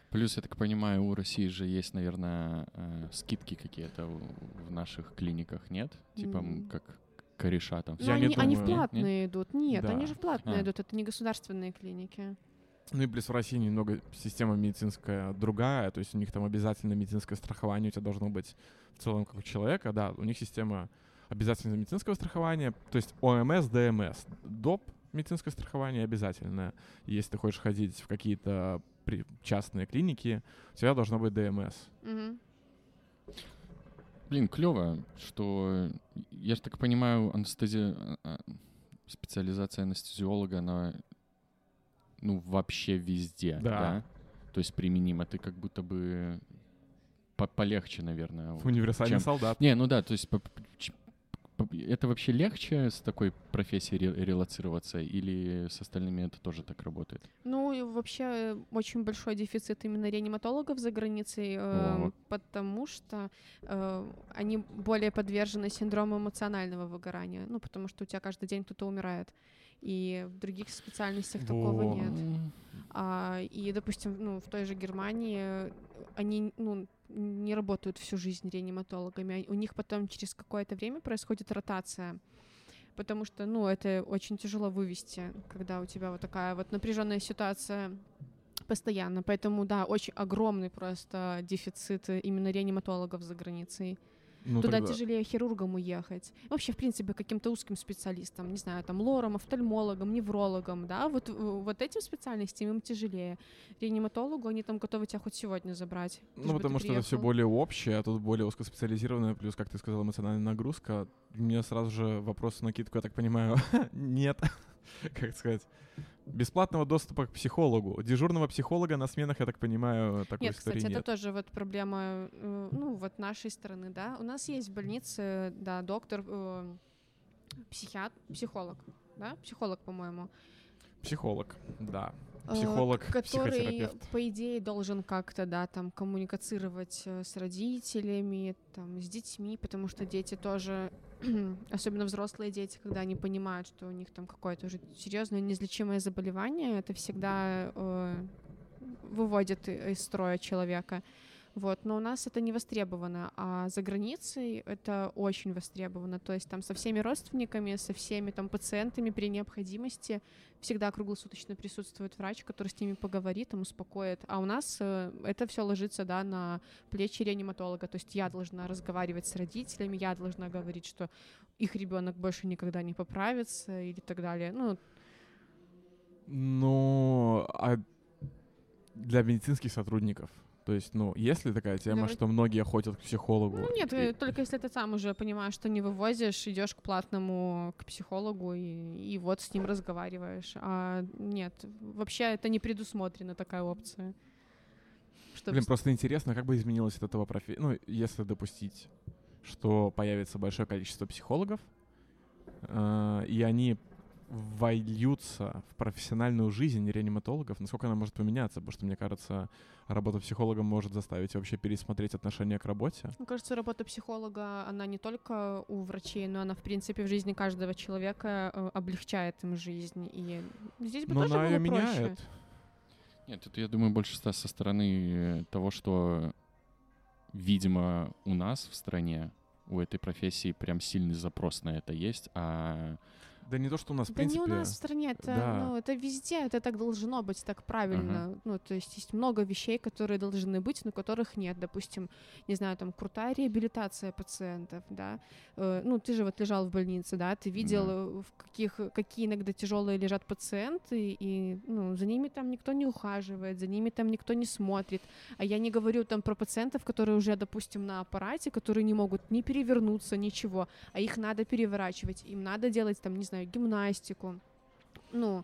Плюс, я так понимаю, у России же есть, наверное, э, скидки какие-то в, наших клиниках, нет? Типа М. как кореша там. Не они, они в думаю. Нет? платные идут. Нет, Да. они же в платные А. идут, это не государственные клиники. Ну и плюс в России немного система медицинская другая, то есть у них там обязательно медицинское страхование у тебя должно быть в целом как у человека, да, у них система обязательного медицинского страхования, то есть ОМС, ДМС, ДОП медицинское страхование обязательное. Если ты хочешь ходить в какие-то при- частные клиники, у тебя должно быть ДМС. Мгм. Блин, клево, что я же так понимаю, анестезия, а, а, специализация анестезиолога, она ну вообще везде, Да. да? То есть применима. Ты как будто бы по- полегче, наверное. Универсальный Чем- солдат. Не, ну да, то есть по- это вообще легче с такой профессией ре- релацироваться или с остальными это тоже так работает? Ну, и вообще э, очень большой дефицит именно реаниматологов за границей, э, потому что э, они более подвержены синдрому эмоционального выгорания. Ну, потому что у тебя каждый день кто-то умирает. И в других специальностях такого Во. нет. М, А, и, допустим, ну, в той же Германии э, они ну, не работают всю жизнь реаниматологами. а У них потом через какое-то время происходит ротация. Потому что, ну, это очень тяжело вывести, когда у тебя вот такая вот напряженная ситуация постоянно. Поэтому, да, очень огромный просто дефицит именно реаниматологов за границей. Ну, Туда тогда- тяжелее хирургам уехать. Вообще, в принципе, каким-то узким специалистам, не знаю, там, лором, офтальмологом, неврологом, да, вот, э, вот этим специальностям им тяжелее. Реаниматологу они там готовы тебя хоть сегодня забрать. Ну, потому что это все приехал. более общее, а тут более узкоспециализированное, плюс, как ты сказал, эмоциональная нагрузка. У меня сразу же вопрос на накидку, я так понимаю, нет. Как сказать? Бесплатного доступа к психологу. Дежурного психолога на сменах, я так понимаю, такой Нет, истории кстати, это нет. тоже вот проблема, э, ну, вот нашей страны, да. У нас есть в больнице, да, доктор, э, психиатр, психолог, да, психолог, по-моему. Психолог, да. э, Психолог, который, психотерапевт. по идее, должен как-то, да, там, коммуницировать э, с родителями, там, с детьми, потому что дети тоже, особенно взрослые дети, когда они понимают, что у них там какое-то уже серьезное неизлечимое заболевание, это всегда э, выводит из строя человека. Вот, но у нас это не востребовано, а за границей это очень востребовано. То есть там со всеми родственниками, со всеми там пациентами при необходимости всегда круглосуточно присутствует врач, который с ними поговорит, там успокоит. А у нас э, это все ложится, да, на плечи реаниматолога. То есть я должна разговаривать с родителями, я должна говорить, что их ребенок больше никогда не поправится или так далее. Ну, Ну, а для медицинских сотрудников? То есть, ну, есть ли такая тема, Для- что многие ходят к психологу? Ну нет, И- э, только если ты сам уже понимаешь, что не вывозишь, идешь к платному, к психологу и, и вот с ним разговариваешь. А нет, вообще это не предусмотрена такая опция. Чтоб Блин, просто интересно, как бы изменилась от этого профессия. Ну, если допустить, что появится большое количество психологов, э, и они вольются в профессиональную жизнь реаниматологов, насколько она может поменяться, потому что, мне кажется, работа психологом может заставить вообще пересмотреть отношение к работе. Мне кажется, работа психолога, она не только у врачей, но она, в принципе, в жизни каждого человека э, облегчает им жизнь. И здесь бы Но тоже она было ее проще. меняет. Нет, это, я думаю, больше со со стороны э, того, что, видимо, у нас в стране у этой профессии прям сильный запрос на это есть, а Да не то, что у нас, в Да принципе... не у нас в стране, это, да. ну, это везде, это так должно быть, так правильно. Ну, то есть есть много вещей, которые должны быть, но которых нет. Допустим, не знаю, там крутая реабилитация пациентов, да. Э, ну, ты же вот лежал в больнице, да, ты видел, Да. э, в каких, какие иногда тяжелые лежат пациенты, и, ну, за ними там никто не ухаживает, за ними там никто не смотрит. А я не говорю там про пациентов, которые уже, допустим, на аппарате, которые не могут ни перевернуться, ничего, а их надо переворачивать, им надо делать там, не знаю, гимнастику. Ну,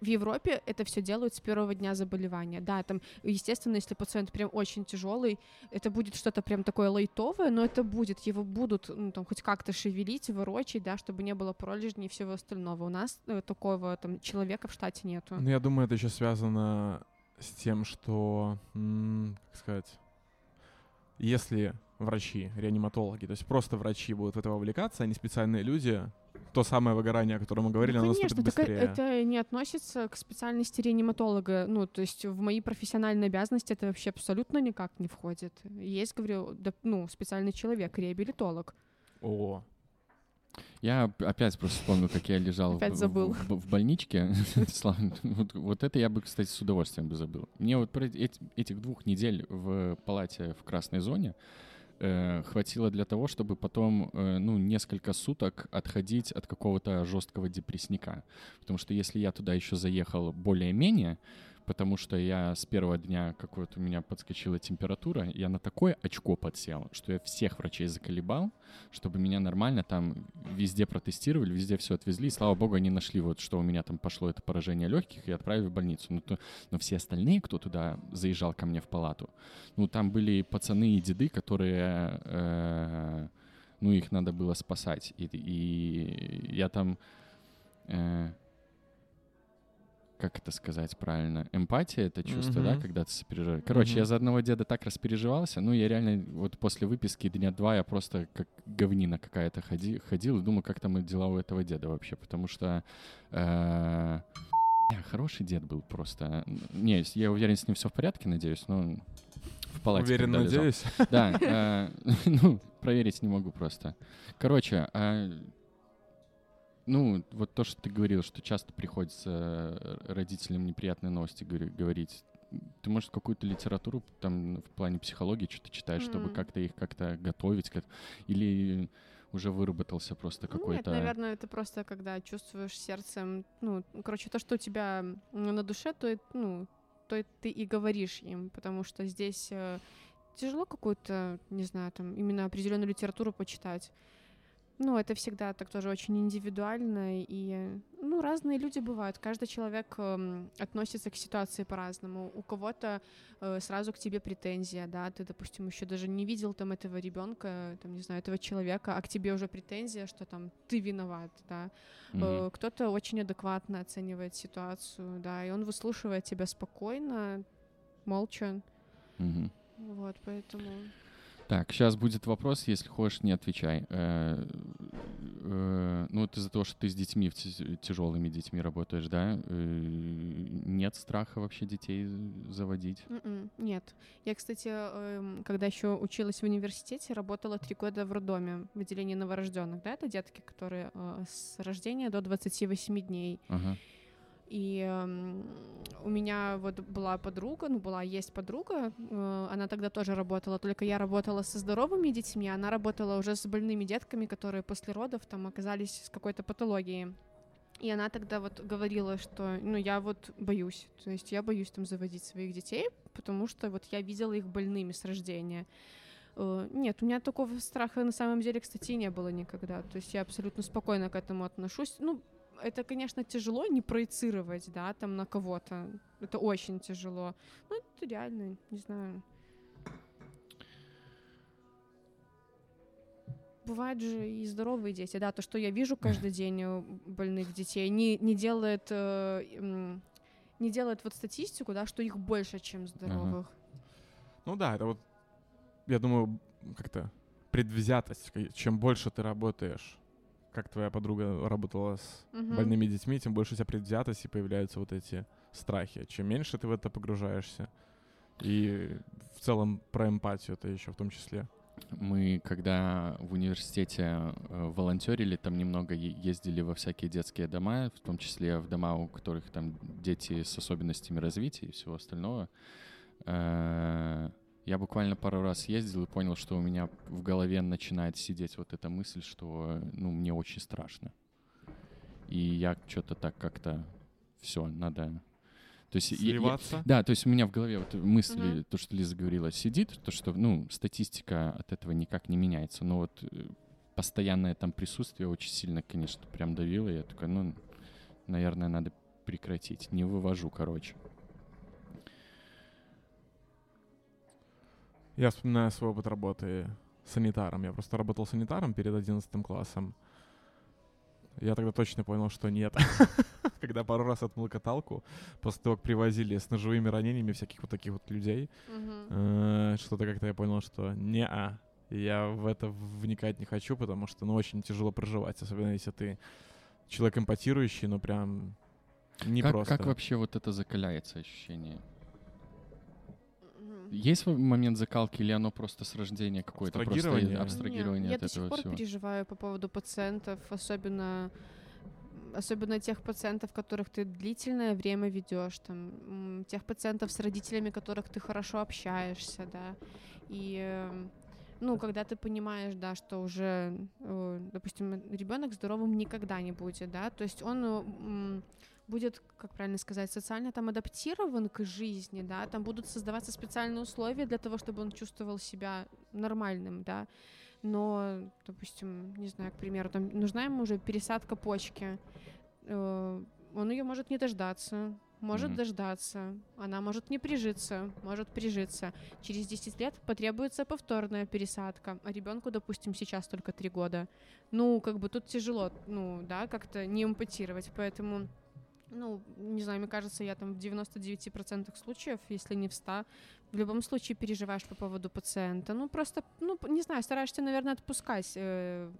в Европе это все делают с первого дня заболевания. Да, там, естественно, если пациент прям очень тяжелый, это будет что-то прям такое лайтовое, но это будет, его будут ну, там, хоть как-то шевелить, ворочить, да, чтобы не было пролежней и всего остального. У нас э, такого там человека в штате нету. Ну, я думаю, это еще связано с тем, что, как сказать, если врачи, реаниматологи, то есть просто врачи будут в это вовлекаться, не специальные люди, то самое выгорание, о котором мы говорили, ну, оно конечно, наступит так э- быстрее. это не относится к специальности реаниматолога. Ну, то есть в мои профессиональные обязанности это вообще абсолютно никак не входит. Есть, говорю, да, ну, специальный человек, реабилитолог. О, Я оп- опять просто вспомнил, как я лежал в- Опять в, забыл. в- в больничке. Слава, вот, вот это я бы, кстати, с удовольствием бы забыл. Мне вот про эти- этих двух недель в палате в красной зоне э, хватило для того, чтобы потом, э, ну, несколько суток отходить от какого-то жесткого депрессника. Потому что если я туда еще заехал более-менее, потому что я с первого дня, как вот у меня подскочила температура, я на такое очко подсел, что я всех врачей заколебал, чтобы меня нормально там везде протестировали, везде все отвезли, и слава богу, они нашли вот, что у меня там пошло это поражение легких, и отправили в больницу. Но, то- но все остальные, кто туда заезжал ко мне в палату, ну, там были пацаны и деды, которые, э, ну, их надо было спасать. И, и я там, э, как это сказать правильно, эмпатия, это чувство, да, Мгм. когда ты сопереживаешь. Короче, Мгм. я за одного деда так распереживался, ну, я реально вот после выписки дня два я просто как говнина какая-то ходи, ходил и думаю, как там дела у этого деда вообще, потому что э, хороший дед был просто. Не, я уверен, с ним все в порядке, надеюсь, но в палате уверен, лежал. надеюсь. Да, э, ну, проверить не могу просто. Короче, а, ну, вот то, что ты говорил, что часто приходится э, родителям неприятные новости говори- говорить. Ты, может, какую-то литературу там в плане психологии что-то читаешь, чтобы М. как-то их как-то готовить? как- Или уже выработался просто Ну, Нет, какой-то... наверное, это просто когда чувствуешь сердцем, ну, короче, то, что у тебя на душе, то, ну, то ты и говоришь им, потому что здесь э, тяжело какую-то, не знаю, там, именно определенную литературу почитать. Ну, это всегда так тоже очень индивидуально, и, э, ну, разные люди бывают. Каждый человек эм, относится к ситуации по-разному. У кого-то э, сразу к тебе претензия, да, ты, допустим, еще даже не видел там этого ребенка, там, не знаю, этого человека, а к тебе уже претензия, что там ты виноват, да. Мгм. Э, Кто-то очень адекватно оценивает ситуацию, да, и он выслушивает тебя спокойно, молча, Мгм. вот, поэтому... Так, сейчас будет вопрос, если хочешь, не отвечай. Э, э, Ну, вот из-за того, что ты с детьми, тяжелыми детьми работаешь, да? э, Нет страха вообще детей заводить? М-м, Нет. Я, кстати, эм, когда еще училась в университете, работала три года в роддоме в отделении новорожденных. Да, это детки, которые с рождения до 28 дней. Ага. И у меня вот была подруга, ну была, есть подруга, э, она тогда тоже работала, только я работала со здоровыми детьми, она работала уже с больными детками, которые после родов там оказались с какой-то патологией. И она тогда вот говорила, что, ну, я вот боюсь, то есть я боюсь там заводить своих детей, потому что вот я видела их больными с рождения. Э, Нет, у меня такого страха на самом деле, кстати, не было никогда. То есть я абсолютно спокойно к этому отношусь. Ну, это, конечно, тяжело не проецировать, да, там на кого-то. Это очень тяжело. Ну, это реально, не знаю. бывают же и здоровые дети, да, то, что я вижу каждый день больных детей, не, не делает, э, не делает вот статистику, да, что их больше, чем здоровых. Ну да, это вот, я думаю, как-то предвзятость. Чем больше ты работаешь, как твоя подруга работала с Мгм. больными детьми, тем больше у тебя предвзятость и появляются вот эти страхи. Чем меньше ты в это погружаешься, и в целом про эмпатию это еще в том числе. Мы, когда в университете э, волонтерили, там немного ездили во всякие детские дома, в том числе в дома, у которых там дети с особенностями развития и всего остального. Я буквально пару раз ездил и понял, что у меня в голове начинает сидеть вот эта мысль, что ну, мне очень страшно. И я что-то так как-то все, надо... То есть я- я- Сливаться. да, то есть у меня в голове вот мысли, Мгм. то, что Лиза говорила, сидит, то, что, ну, статистика от этого никак не меняется, но вот э, постоянное там присутствие очень сильно, конечно, прям давило, я такой, ну, наверное, надо прекратить, не вывожу, короче. Я вспоминаю свой опыт работы санитаром. Я просто работал санитаром перед 11 классом. Я тогда точно понял, что нет. Когда пару раз отмыл каталку, после того, как привозили с ножевыми ранениями всяких вот таких вот людей, э, что-то как-то я понял, что не а я в это вникать не хочу, потому что, ну, очень тяжело проживать, особенно если ты человек эмпатирующий, ну, прям не как, просто. как вообще вот это закаляется ощущение? Есть момент закалки или оно просто с рождения какое-то просто Абстрагирование. и- абстрагирование Не, от я до этого сих пор всего? переживаю по поводу пациентов, особенно особенно тех пациентов, которых ты длительное время ведешь, там, тех пациентов с родителями, которых ты хорошо общаешься, да, и э, ну, когда ты понимаешь, да, что уже, э, допустим, ребенок здоровым никогда не будет, да, то есть он э, будет, как правильно сказать, социально там адаптирован к жизни, да, там будут создаваться специальные условия для того, чтобы он чувствовал себя нормальным, да, но, допустим, не знаю, к примеру, там нужна ему уже пересадка почки, э, он ее может не дождаться, может Мгм. дождаться, она может не прижиться, может прижиться. Через 10 лет потребуется повторная пересадка, а ребенку, допустим, сейчас только 3 года. Ну, как бы тут тяжело, ну, да, как-то не эмпатировать, поэтому ну, не знаю, мне кажется, я там в 99% случаев, если не в 100, в любом случае переживаешь по поводу пациента. Ну, просто, ну, не знаю, стараешься, наверное, отпускать э,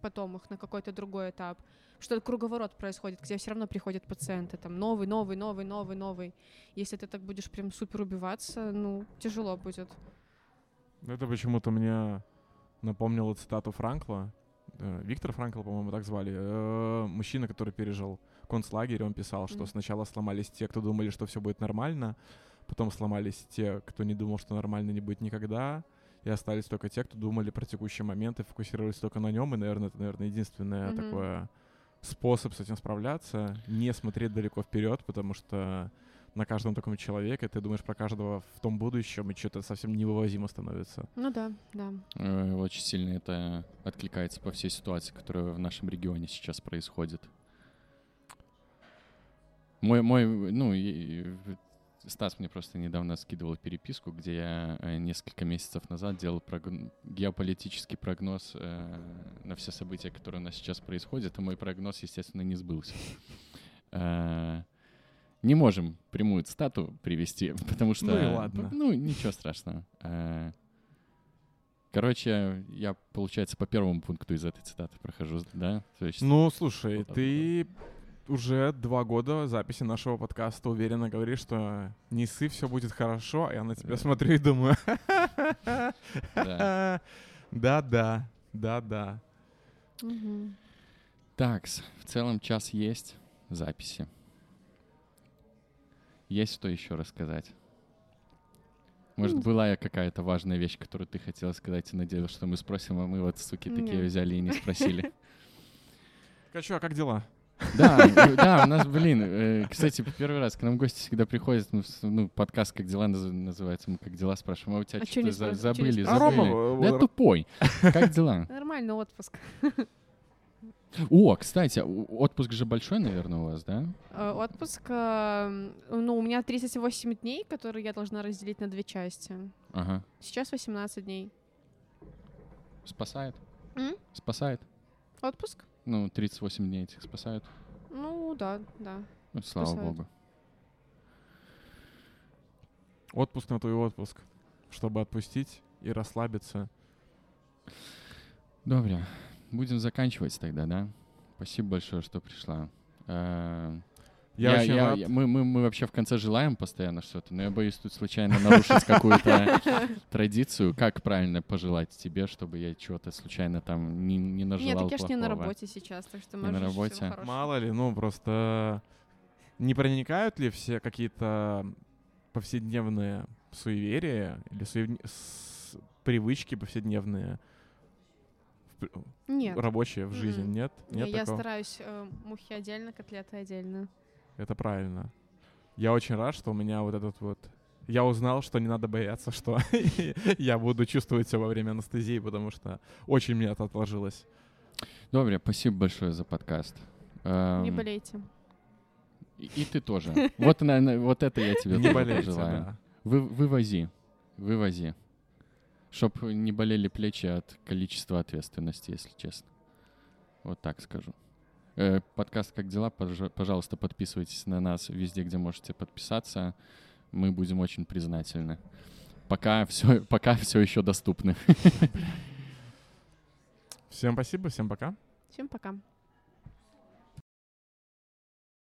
потом их на какой-то другой этап. Что круговорот происходит, где все равно приходят пациенты, там, новый, новый, новый, новый, новый. Если ты так будешь прям супер убиваться, ну, тяжело будет. Это почему-то мне напомнило цитату Франкла. Э, Виктор Франкл, по-моему, так звали. Э, Мужчина, который пережил концлагерь, он писал, что Мгм. сначала сломались те, кто думали, что все будет нормально, потом сломались те, кто не думал, что нормально не будет никогда, и остались только те, кто думали про текущий момент и фокусировались только на нем. И, наверное, это, наверное, единственное Мгм. такое способ с этим справляться, не смотреть далеко вперед, потому что на каждом таком человеке ты думаешь про каждого в том будущем, и что-то совсем невывозимо становится. Ну да, да. Э, Очень сильно это откликается по всей ситуации, которая в нашем регионе сейчас происходит. Мой, мой, ну, Стас мне просто недавно скидывал переписку, где я э, несколько месяцев назад делал прогн- геополитический прогноз э, на все события, которые у нас сейчас происходят, и мой прогноз, естественно, не сбылся. Э, Не можем прямую цитату привести, потому что... Ну и ладно. Ну, ничего страшного. Э, Короче, я, получается, по первому пункту из этой цитаты прохожу, да? То есть, Ну, слушай, Вот ты уже два года записи нашего подкаста уверенно говоришь, что не ссы, все будет хорошо, а я на тебя Да. смотрю и думаю, да. да-да, да-да. Мгм. Так, в целом час есть записи. Есть что еще рассказать? Может, Ну, была я какая-то важная вещь, которую ты хотела сказать, и надеялась, что мы спросим, а мы вот, суки, такие Нет. взяли и не спросили. Качу, а как дела? Да, да, у нас, блин, э, кстати, первый раз к нам гости всегда приходят, ну, ну, подкаст «Как дела» наз- называется, мы «Как дела» спрашиваем, а у тебя А что-то забыли, забыли. э, Да тупой. Как дела? Нормальный отпуск. О, кстати, отпуск же большой, наверное, у вас, да? Э, Отпуск, э, ну, у меня 38 дней, которые я должна разделить на две части. Ага. Сейчас 18 дней. Спасает? М? Спасает. Отпуск? Ну, 38 дней этих спасают. Ну да, да. Ну, слава Спасают. богу. Отпуск на твой отпуск, чтобы отпустить и расслабиться. Добре. Будем заканчивать тогда, да? Спасибо большое, что пришла. Э, Я, очень рад. я- мы, мы, мы вообще в конце желаем постоянно что-то, но я боюсь тут случайно нарушить какую-то традицию. Как правильно пожелать тебе, чтобы я чего-то случайно там не, не нажелал Нет, так я ж не на работе сейчас, так что Не на можешь работе? Мало ли, ну просто не проникают ли все какие-то повседневные суеверия или суев- с- привычки повседневные Нет. рабочие в жизни? Мгм. Нет? Не, Нет я такого? стараюсь э, мухи отдельно, котлеты отдельно. Это правильно. Я очень рад, что у меня вот этот вот... Я узнал, что не надо бояться, что я буду чувствовать все во время анестезии, потому что очень мне это отложилось. Добре, спасибо большое за подкаст. Не Эм, болейте. И, ты тоже. Вот, наверное, вот это я тебе Не тоже болейте, да. Вы, вывози, вывози. Чтоб не болели плечи от количества ответственности, если честно. Вот так скажу. Э, подкаст «Как дела?» Пожа- Пожалуйста, подписывайтесь на нас везде, где можете подписаться. Мы будем очень признательны. Пока все, пока все еще доступно. Всем спасибо, всем пока. Всем пока.